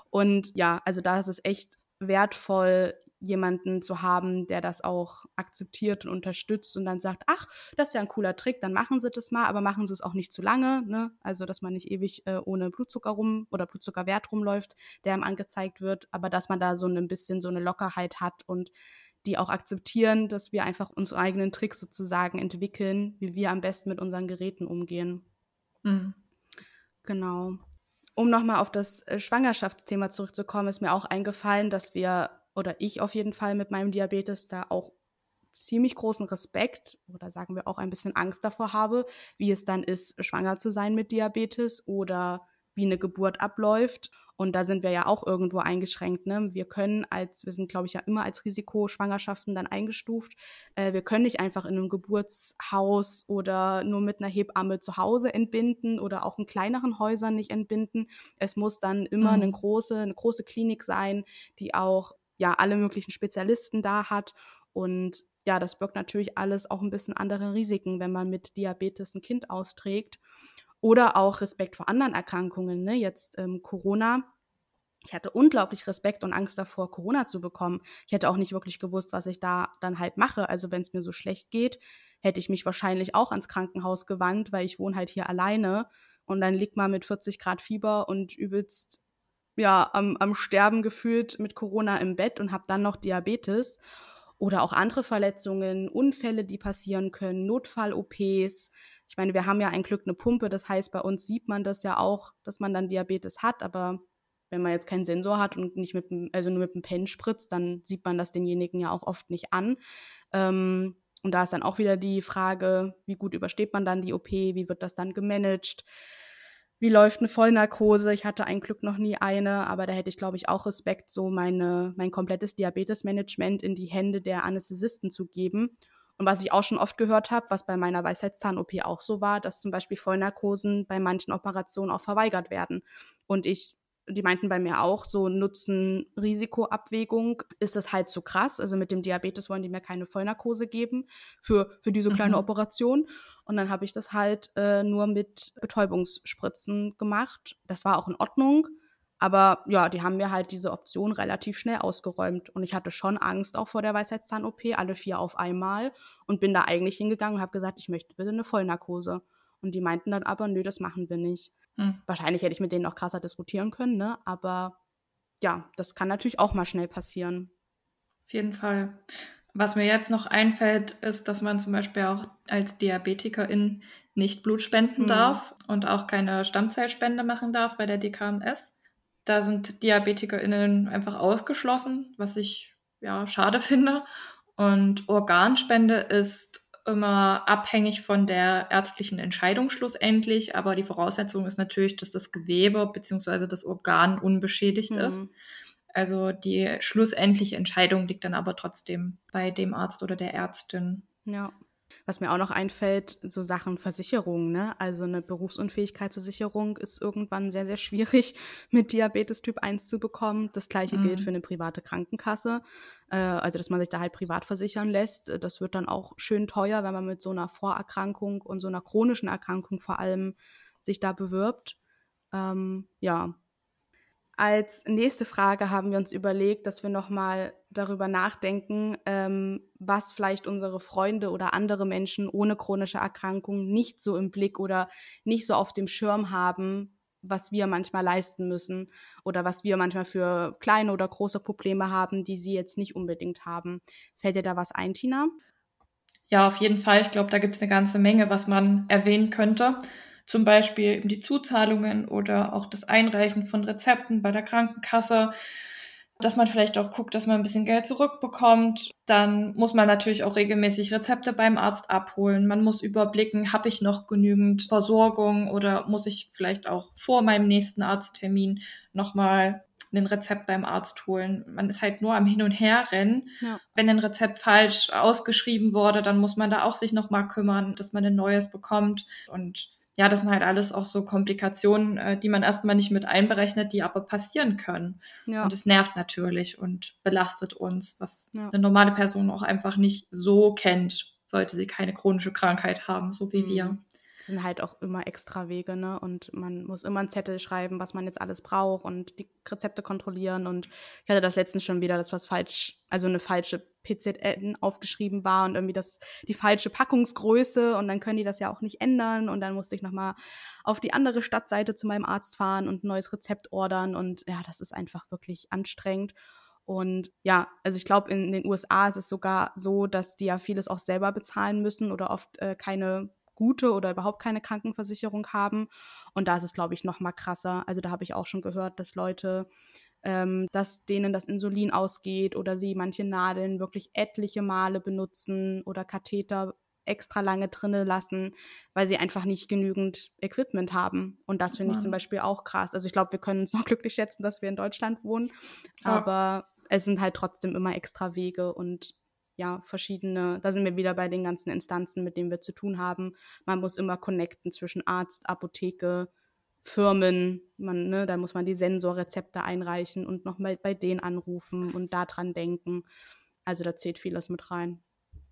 Und ja, also da ist es echt wertvoll, jemanden zu haben, der das auch akzeptiert und unterstützt und dann sagt, ach, das ist ja ein cooler Trick, dann machen Sie das mal, aber machen Sie es auch nicht zu lange, ne? Also, dass man nicht ewig äh, ohne Blutzucker rum oder Blutzuckerwert rumläuft, der ihm angezeigt wird, aber dass man da so ein bisschen so eine Lockerheit hat und die auch akzeptieren, dass wir einfach unsere eigenen Tricks sozusagen entwickeln, wie wir am besten mit unseren Geräten umgehen. Mhm. Genau. Um nochmal auf das äh, Schwangerschaftsthema zurückzukommen, ist mir auch eingefallen, dass wir oder ich auf jeden Fall mit meinem Diabetes da auch ziemlich großen Respekt oder sagen wir auch ein bisschen Angst davor habe, wie es dann ist, schwanger zu sein mit Diabetes oder wie eine Geburt abläuft. Und da sind wir ja auch irgendwo eingeschränkt. Ne? Wir können als, wir sind, glaube ich, ja immer als Risikoschwangerschaften dann eingestuft. Äh, wir können nicht einfach in einem Geburtshaus oder nur mit einer Hebamme zu Hause entbinden oder auch in kleineren Häusern nicht entbinden. Es muss dann immer mhm. eine große, eine große Klinik sein, die auch ja alle möglichen Spezialisten da hat. Und ja, das birgt natürlich alles auch ein bisschen andere Risiken, wenn man mit Diabetes ein Kind austrägt. Oder auch Respekt vor anderen Erkrankungen. Ne? Jetzt ähm, Corona. Ich hatte unglaublich Respekt und Angst davor, Corona zu bekommen. Ich hätte auch nicht wirklich gewusst, was ich da dann halt mache. Also wenn es mir so schlecht geht, hätte ich mich wahrscheinlich auch ans Krankenhaus gewandt, weil ich wohne halt hier alleine. Und dann liegt man mit 40 Grad Fieber und übelst ja, am, am Sterben gefühlt mit Corona im Bett und habe dann noch Diabetes oder auch andere Verletzungen, Unfälle, die passieren können, Notfall-OPs. Ich meine, wir haben ja ein Glück eine Pumpe, das heißt, bei uns sieht man das ja auch, dass man dann Diabetes hat, aber wenn man jetzt keinen Sensor hat und nicht mit also nur mit dem Pen spritzt, dann sieht man das denjenigen ja auch oft nicht an. Ähm, und da ist dann auch wieder die Frage, wie gut übersteht man dann die OP, wie wird das dann gemanagt? wie läuft eine Vollnarkose. Ich hatte ein Glück noch nie eine, aber da hätte ich, glaube ich, auch Respekt, so meine, mein komplettes Diabetesmanagement in die Hände der Anästhesisten zu geben. Und was ich auch schon oft gehört habe, was bei meiner Weisheitszahn-OP auch so war, dass zum Beispiel Vollnarkosen bei manchen Operationen auch verweigert werden. Und ich die meinten bei mir auch, so Nutzen-Risiko-Abwägung ist das halt zu krass. Also mit dem Diabetes wollen die mir keine Vollnarkose geben für, für diese kleine mhm. Operation. Und dann habe ich das halt äh, nur mit Betäubungsspritzen gemacht. Das war auch in Ordnung. Aber ja, die haben mir halt diese Option relativ schnell ausgeräumt. Und ich hatte schon Angst auch vor der Weisheitszahn-OP, alle vier auf einmal. Und bin da eigentlich hingegangen und habe gesagt, ich möchte bitte eine Vollnarkose. Und die meinten dann aber, nö, das machen wir nicht. Hm. Wahrscheinlich hätte ich mit denen noch krasser diskutieren können, ne? Aber ja, das kann natürlich auch mal schnell passieren. Auf jeden Fall. Was mir jetzt noch einfällt, ist, dass man zum Beispiel auch als Diabetikerin nicht Blut spenden hm. darf und auch keine Stammzellspende machen darf bei der DKMS. Da sind DiabetikerInnen einfach ausgeschlossen, was ich ja schade finde. Und Organspende ist immer abhängig von der ärztlichen Entscheidung schlussendlich, aber die Voraussetzung ist natürlich, dass das Gewebe bzw. das Organ unbeschädigt mhm. ist. Also die schlussendliche Entscheidung liegt dann aber trotzdem bei dem Arzt oder der Ärztin. Ja. Was mir auch noch einfällt, so Sachen Versicherung, ne? Also eine Berufsunfähigkeitsversicherung ist irgendwann sehr, sehr schwierig mit Diabetes Typ 1 zu bekommen. Das gleiche mhm. gilt für eine private Krankenkasse. Äh, also, dass man sich da halt privat versichern lässt. Das wird dann auch schön teuer, wenn man mit so einer Vorerkrankung und so einer chronischen Erkrankung vor allem sich da bewirbt. Ähm, ja, als nächste Frage haben wir uns überlegt, dass wir nochmal darüber nachdenken, ähm, was vielleicht unsere Freunde oder andere Menschen ohne chronische Erkrankung nicht so im Blick oder nicht so auf dem Schirm haben, was wir manchmal leisten müssen oder was wir manchmal für kleine oder große Probleme haben, die sie jetzt nicht unbedingt haben. Fällt dir da was ein, Tina? Ja, auf jeden Fall. Ich glaube, da gibt es eine ganze Menge, was man erwähnen könnte zum Beispiel eben die Zuzahlungen oder auch das Einreichen von Rezepten bei der Krankenkasse, dass man vielleicht auch guckt, dass man ein bisschen Geld zurückbekommt. Dann muss man natürlich auch regelmäßig Rezepte beim Arzt abholen. Man muss überblicken, habe ich noch genügend Versorgung oder muss ich vielleicht auch vor meinem nächsten Arzttermin nochmal ein Rezept beim Arzt holen. Man ist halt nur am Hin und Her rennen. Ja. Wenn ein Rezept falsch ausgeschrieben wurde, dann muss man da auch sich nochmal kümmern, dass man ein neues bekommt. Und ja, das sind halt alles auch so Komplikationen, äh, die man erstmal nicht mit einberechnet, die aber passieren können. Ja. Und es nervt natürlich und belastet uns, was ja. eine normale Person auch einfach nicht so kennt, sollte sie keine chronische Krankheit haben, so wie mhm. wir sind halt auch immer extra Wege, ne? Und man muss immer einen Zettel schreiben, was man jetzt alles braucht und die Rezepte kontrollieren. Und ich hatte das letztens schon wieder, dass was falsch, also eine falsche PZN aufgeschrieben war und irgendwie das die falsche Packungsgröße und dann können die das ja auch nicht ändern und dann musste ich nochmal auf die andere Stadtseite zu meinem Arzt fahren und ein neues Rezept ordern und ja, das ist einfach wirklich anstrengend. Und ja, also ich glaube, in den USA ist es sogar so, dass die ja vieles auch selber bezahlen müssen oder oft äh, keine gute oder überhaupt keine Krankenversicherung haben. Und da ist es, glaube ich, noch mal krasser. Also da habe ich auch schon gehört, dass Leute, ähm, dass denen das Insulin ausgeht oder sie manche Nadeln wirklich etliche Male benutzen oder Katheter extra lange drinnen lassen, weil sie einfach nicht genügend Equipment haben. Und das finde ich zum Beispiel auch krass. Also ich glaube, wir können uns noch glücklich schätzen, dass wir in Deutschland wohnen. Ja. Aber es sind halt trotzdem immer extra Wege und ja, verschiedene, da sind wir wieder bei den ganzen Instanzen, mit denen wir zu tun haben. Man muss immer connecten zwischen Arzt, Apotheke, Firmen, man, ne, da muss man die Sensorrezepte einreichen und nochmal bei denen anrufen und daran denken. Also da zählt vieles mit rein.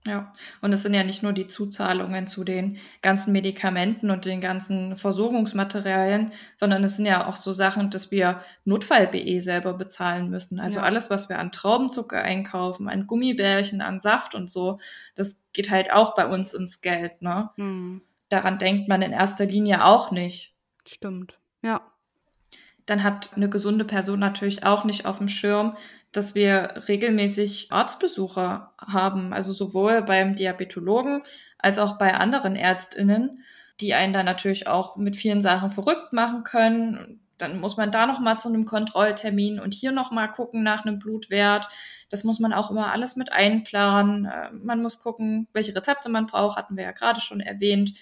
Ja, und es sind ja nicht nur die Zuzahlungen zu den ganzen Medikamenten und den ganzen Versorgungsmaterialien, sondern es sind ja auch so Sachen, dass wir Notfall-BE selber bezahlen müssen. Also ja. alles, was wir an Traubenzucker einkaufen, an Gummibärchen, an Saft und so, das geht halt auch bei uns ins Geld, ne? Mhm. Daran denkt man in erster Linie auch nicht. Stimmt, ja. Dann hat eine gesunde Person natürlich auch nicht auf dem Schirm, dass wir regelmäßig Arztbesuche haben, also sowohl beim Diabetologen als auch bei anderen Ärztinnen, die einen dann natürlich auch mit vielen Sachen verrückt machen können. Dann muss man da noch mal zu einem Kontrolltermin und hier noch mal gucken nach einem Blutwert. Das muss man auch immer alles mit einplanen. Äh, man muss gucken, welche Rezepte man braucht, hatten wir ja gerade schon erwähnt.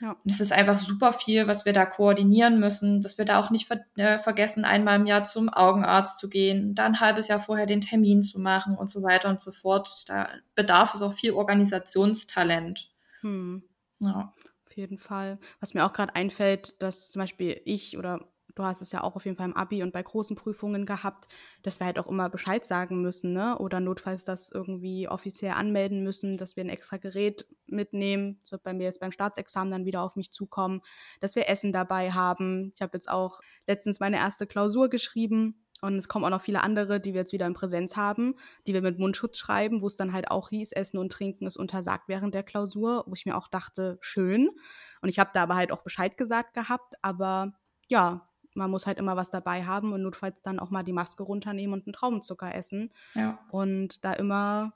Ja. Und es ist einfach super viel, was wir da koordinieren müssen, dass wir da auch nicht ver äh, vergessen, einmal im Jahr zum Augenarzt zu gehen, da ein halbes Jahr vorher den Termin zu machen und so weiter und so fort. Da bedarf es auch viel Organisationstalent. Hm. Ja. Auf jeden Fall. Was mir auch gerade einfällt, dass zum Beispiel ich oder du hast es ja auch auf jeden Fall im Abi und bei großen Prüfungen gehabt, dass wir halt auch immer Bescheid sagen müssen, ne? Oder notfalls das irgendwie offiziell anmelden müssen, dass wir ein extra Gerät mitnehmen. Das wird bei mir jetzt beim Staatsexamen dann wieder auf mich zukommen, dass wir Essen dabei haben. Ich habe jetzt auch letztens meine erste Klausur geschrieben. Und es kommen auch noch viele andere, die wir jetzt wieder in Präsenz haben, die wir mit Mundschutz schreiben, wo es dann halt auch hieß, Essen und Trinken ist untersagt während der Klausur, wo ich mir auch dachte, schön. Und ich habe da aber halt auch Bescheid gesagt gehabt, aber ja, man muss halt immer was dabei haben und notfalls dann auch mal die Maske runternehmen und einen Traubenzucker essen. Ja. Und da immer,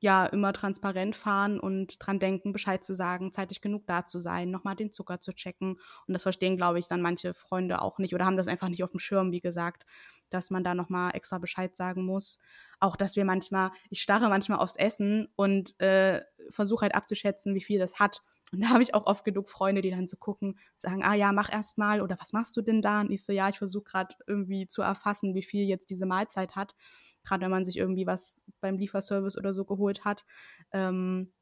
ja, immer transparent fahren und dran denken, Bescheid zu sagen, zeitig genug da zu sein, nochmal den Zucker zu checken. Und das verstehen, glaube ich, dann manche Freunde auch nicht oder haben das einfach nicht auf dem Schirm, wie gesagt, dass man da nochmal extra Bescheid sagen muss. Auch, dass wir manchmal, ich starre manchmal aufs Essen und äh, versuche halt abzuschätzen, wie viel das hat. Und da habe ich auch oft genug Freunde, die dann so gucken, sagen, ah ja, mach erst mal oder was machst du denn da? Und ich so, ja, ich versuche gerade irgendwie zu erfassen, wie viel jetzt diese Mahlzeit hat. Gerade wenn man sich irgendwie was beim Lieferservice oder so geholt hat. Ähm,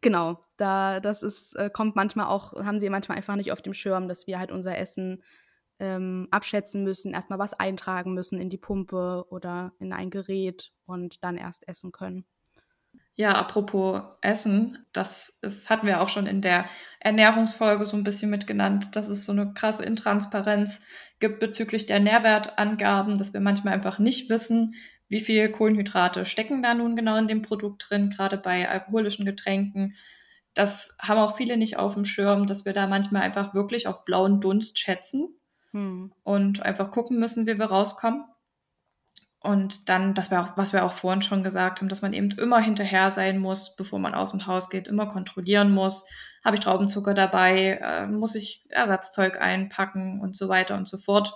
genau, da das ist, äh, kommt manchmal auch, haben sie manchmal einfach nicht auf dem Schirm, dass wir halt unser Essen ähm, abschätzen müssen, erstmal was eintragen müssen in die Pumpe oder in ein Gerät und dann erst essen können. Ja, apropos Essen, das ist, hatten wir auch schon in der Ernährungsfolge so ein bisschen mitgenannt, dass es so eine krasse Intransparenz gibt bezüglich der Nährwertangaben, dass wir manchmal einfach nicht wissen, wie viel Kohlenhydrate stecken da nun genau in dem Produkt drin, gerade bei alkoholischen Getränken. Das haben auch viele nicht auf dem Schirm, dass wir da manchmal einfach wirklich auf blauen Dunst schätzen hm. und einfach gucken müssen, wie wir rauskommen. Und dann, das war auch, was wir auch vorhin schon gesagt haben, dass man eben immer hinterher sein muss, bevor man aus dem Haus geht, immer kontrollieren muss. Habe ich Traubenzucker dabei? Äh, muss ich Ersatzzeug einpacken und so weiter und so fort?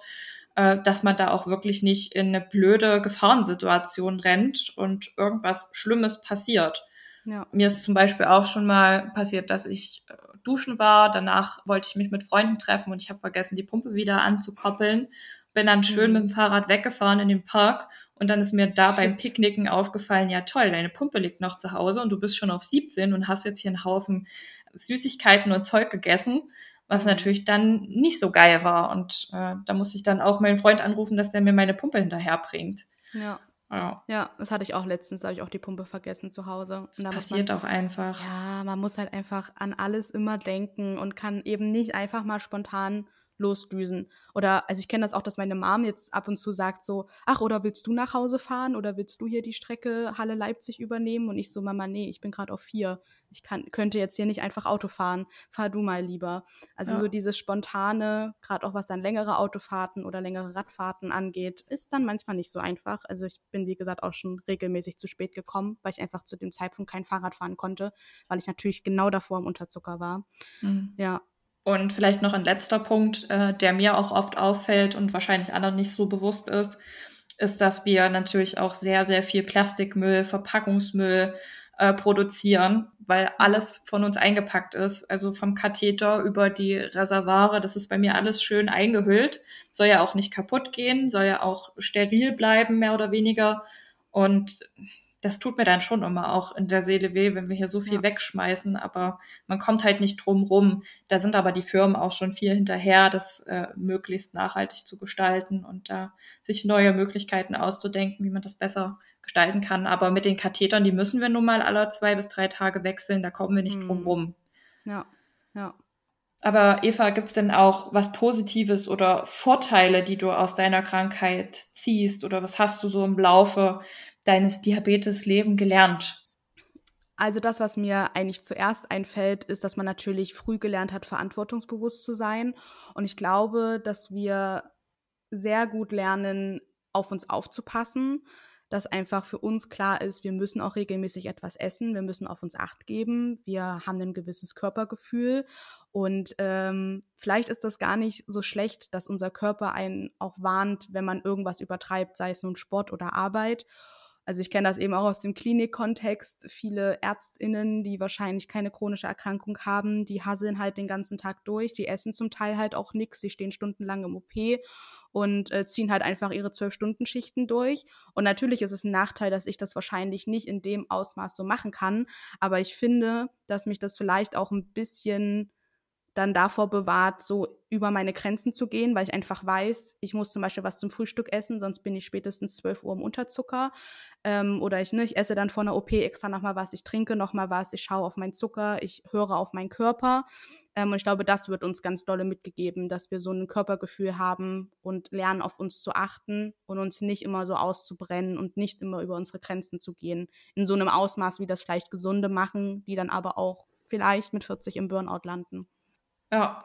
Äh, dass man da auch wirklich nicht in eine blöde Gefahrensituation rennt und irgendwas Schlimmes passiert. Ja. Mir ist zum Beispiel auch schon mal passiert, dass ich äh, duschen war. Danach wollte ich mich mit Freunden treffen und ich habe vergessen, die Pumpe wieder anzukoppeln bin dann schön mhm. mit dem Fahrrad weggefahren in den Park und dann ist mir da Shit. beim Picknicken aufgefallen, ja toll, deine Pumpe liegt noch zu Hause und du bist schon auf 17 und hast jetzt hier einen Haufen Süßigkeiten und Zeug gegessen. was mhm. natürlich dann nicht so geil war. Und äh, da musste ich dann auch meinen Freund anrufen, dass der mir meine Pumpe hinterher bringt. Ja. Ja. ja, das hatte ich auch letztens, da habe ich auch die Pumpe vergessen zu Hause. das passiert man, auch einfach. Ja, man muss halt einfach an alles immer denken und kann eben nicht einfach mal spontan losdüsen. Oder, also ich kenne das auch, dass meine Mom jetzt ab und zu sagt so, ach, oder willst du nach Hause fahren oder willst du hier die Strecke Halle Leipzig übernehmen? Und ich so, Mama, nee, ich bin gerade auf vier. Ich kann, könnte jetzt hier nicht einfach Auto fahren. Fahr du mal lieber. Also ja. so dieses spontane, gerade auch was dann längere Autofahrten oder längere Radfahrten angeht, ist dann manchmal nicht so einfach. Also ich bin, wie gesagt, auch schon regelmäßig zu spät gekommen, weil ich einfach zu dem Zeitpunkt kein Fahrrad fahren konnte, weil ich natürlich genau davor im Unterzucker war. Mhm. Ja, und vielleicht noch ein letzter Punkt, äh, der mir auch oft auffällt und wahrscheinlich anderen nicht so bewusst ist, ist, dass wir natürlich auch sehr, sehr viel Plastikmüll, Verpackungsmüll äh, produzieren, weil alles von uns eingepackt ist. Also vom Katheter über die Reservare, das ist bei mir alles schön eingehüllt. Soll ja auch nicht kaputt gehen, soll ja auch steril bleiben, mehr oder weniger. Und das tut mir dann schon immer auch in der Seele weh, wenn wir hier so viel ja. wegschmeißen, aber man kommt halt nicht drum rum. Da sind aber die Firmen auch schon viel hinterher, das äh, möglichst nachhaltig zu gestalten und da sich neue Möglichkeiten auszudenken, wie man das besser gestalten kann. Aber mit den Kathetern, die müssen wir nun mal alle zwei bis drei Tage wechseln, da kommen wir nicht hm. drum rum. Ja, ja. Aber Eva, gibt es denn auch was Positives oder Vorteile, die du aus deiner Krankheit ziehst? Oder was hast du so im Laufe deines Diabetes-Leben gelernt? Also das, was mir eigentlich zuerst einfällt, ist, dass man natürlich früh gelernt hat, verantwortungsbewusst zu sein. Und ich glaube, dass wir sehr gut lernen, auf uns aufzupassen, dass einfach für uns klar ist, wir müssen auch regelmäßig etwas essen, wir müssen auf uns acht geben, wir haben ein gewisses Körpergefühl und ähm, vielleicht ist das gar nicht so schlecht, dass unser Körper einen auch warnt, wenn man irgendwas übertreibt, sei es nun Sport oder Arbeit. Also ich kenne das eben auch aus dem Klinikkontext. Viele Ärztinnen, die wahrscheinlich keine chronische Erkrankung haben, die hasseln halt den ganzen Tag durch. Die essen zum Teil halt auch nichts. Sie stehen stundenlang im OP und äh, ziehen halt einfach ihre Zwölf-Stunden-Schichten durch. Und natürlich ist es ein Nachteil, dass ich das wahrscheinlich nicht in dem Ausmaß so machen kann. Aber ich finde, dass mich das vielleicht auch ein bisschen dann davor bewahrt, so über meine Grenzen zu gehen, weil ich einfach weiß, ich muss zum Beispiel was zum Frühstück essen, sonst bin ich spätestens 12 Uhr im Unterzucker. Ähm, oder ich, ne, ich esse dann vor einer OP extra nochmal was, ich trinke nochmal was, ich schaue auf meinen Zucker, ich höre auf meinen Körper. Ähm, und ich glaube, das wird uns ganz dolle mitgegeben, dass wir so ein Körpergefühl haben und lernen, auf uns zu achten und uns nicht immer so auszubrennen und nicht immer über unsere Grenzen zu gehen. In so einem Ausmaß, wie das vielleicht Gesunde machen, die dann aber auch vielleicht mit 40 im Burnout landen. Ja.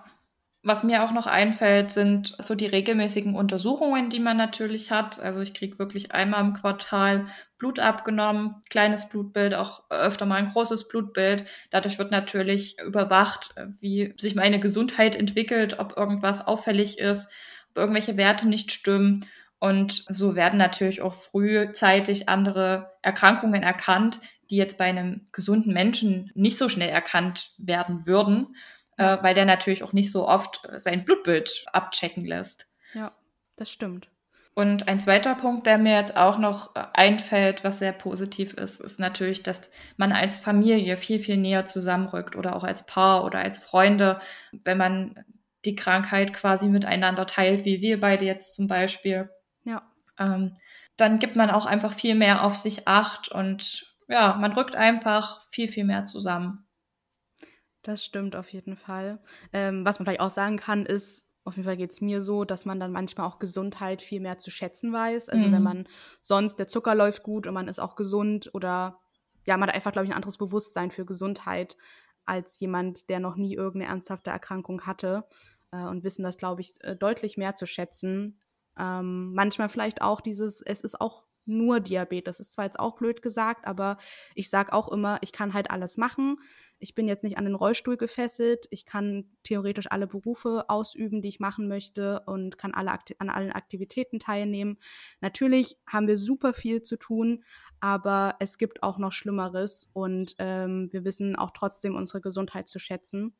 Was mir auch noch einfällt, sind so die regelmäßigen Untersuchungen, die man natürlich hat. Also ich kriege wirklich einmal im Quartal Blut abgenommen, kleines Blutbild, auch öfter mal ein großes Blutbild. Dadurch wird natürlich überwacht, wie sich meine Gesundheit entwickelt, ob irgendwas auffällig ist, ob irgendwelche Werte nicht stimmen. Und so werden natürlich auch frühzeitig andere Erkrankungen erkannt, die jetzt bei einem gesunden Menschen nicht so schnell erkannt werden würden äh, weil der natürlich auch nicht so oft sein Blutbild abchecken lässt. Ja, das stimmt. Und ein zweiter Punkt, der mir jetzt auch noch äh, einfällt, was sehr positiv ist, ist natürlich, dass man als Familie viel, viel näher zusammenrückt oder auch als Paar oder als Freunde, wenn man die Krankheit quasi miteinander teilt, wie wir beide jetzt zum Beispiel. Ja. Ähm, dann gibt man auch einfach viel mehr auf sich acht und ja, man rückt einfach viel, viel mehr zusammen. Das stimmt auf jeden Fall. Ähm, was man vielleicht auch sagen kann, ist, auf jeden Fall geht es mir so, dass man dann manchmal auch Gesundheit viel mehr zu schätzen weiß. Also mhm. wenn man sonst, der Zucker läuft gut und man ist auch gesund oder ja, man hat einfach, glaube ich, ein anderes Bewusstsein für Gesundheit als jemand, der noch nie irgendeine ernsthafte Erkrankung hatte äh, und wissen das, glaube ich, äh, deutlich mehr zu schätzen. Ähm, manchmal vielleicht auch dieses, es ist auch nur Diabetes. Das ist zwar jetzt auch blöd gesagt, aber ich sage auch immer, ich kann halt alles machen ich bin jetzt nicht an den Rollstuhl gefesselt, ich kann theoretisch alle Berufe ausüben, die ich machen möchte und kann alle an allen Aktivitäten teilnehmen. Natürlich haben wir super viel zu tun, aber es gibt auch noch Schlimmeres und ähm, wir wissen auch trotzdem unsere Gesundheit zu schätzen.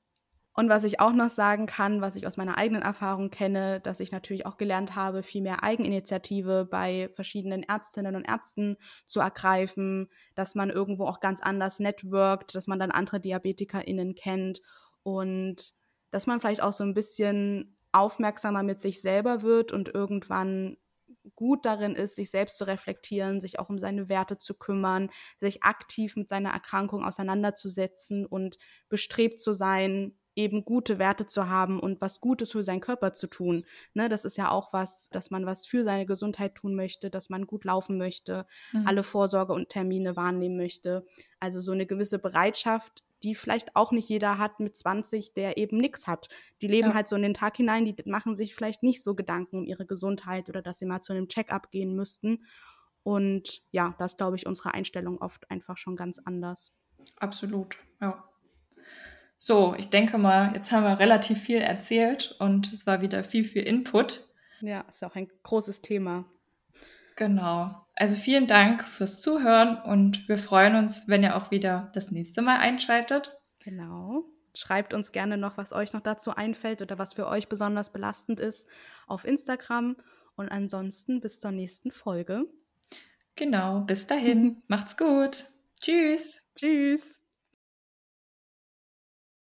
Und was ich auch noch sagen kann, was ich aus meiner eigenen Erfahrung kenne, dass ich natürlich auch gelernt habe, viel mehr Eigeninitiative bei verschiedenen Ärztinnen und Ärzten zu ergreifen, dass man irgendwo auch ganz anders networkt, dass man dann andere DiabetikerInnen kennt und dass man vielleicht auch so ein bisschen aufmerksamer mit sich selber wird und irgendwann gut darin ist, sich selbst zu reflektieren, sich auch um seine Werte zu kümmern, sich aktiv mit seiner Erkrankung auseinanderzusetzen und bestrebt zu sein, eben gute Werte zu haben und was Gutes für seinen Körper zu tun. Ne, das ist ja auch was, dass man was für seine Gesundheit tun möchte, dass man gut laufen möchte, mhm. alle Vorsorge und Termine wahrnehmen möchte. Also so eine gewisse Bereitschaft, die vielleicht auch nicht jeder hat mit 20, der eben nichts hat. Die leben ja. halt so in den Tag hinein, die machen sich vielleicht nicht so Gedanken um ihre Gesundheit oder dass sie mal zu einem Check-up gehen müssten. Und ja, das glaube ich unsere Einstellung oft einfach schon ganz anders. Absolut, ja. So, ich denke mal, jetzt haben wir relativ viel erzählt und es war wieder viel, viel Input. Ja, ist auch ein großes Thema. Genau. Also vielen Dank fürs Zuhören und wir freuen uns, wenn ihr auch wieder das nächste Mal einschaltet. Genau. Schreibt uns gerne noch, was euch noch dazu einfällt oder was für euch besonders belastend ist auf Instagram. Und ansonsten bis zur nächsten Folge. Genau, bis dahin. Macht's gut. Tschüss. Tschüss.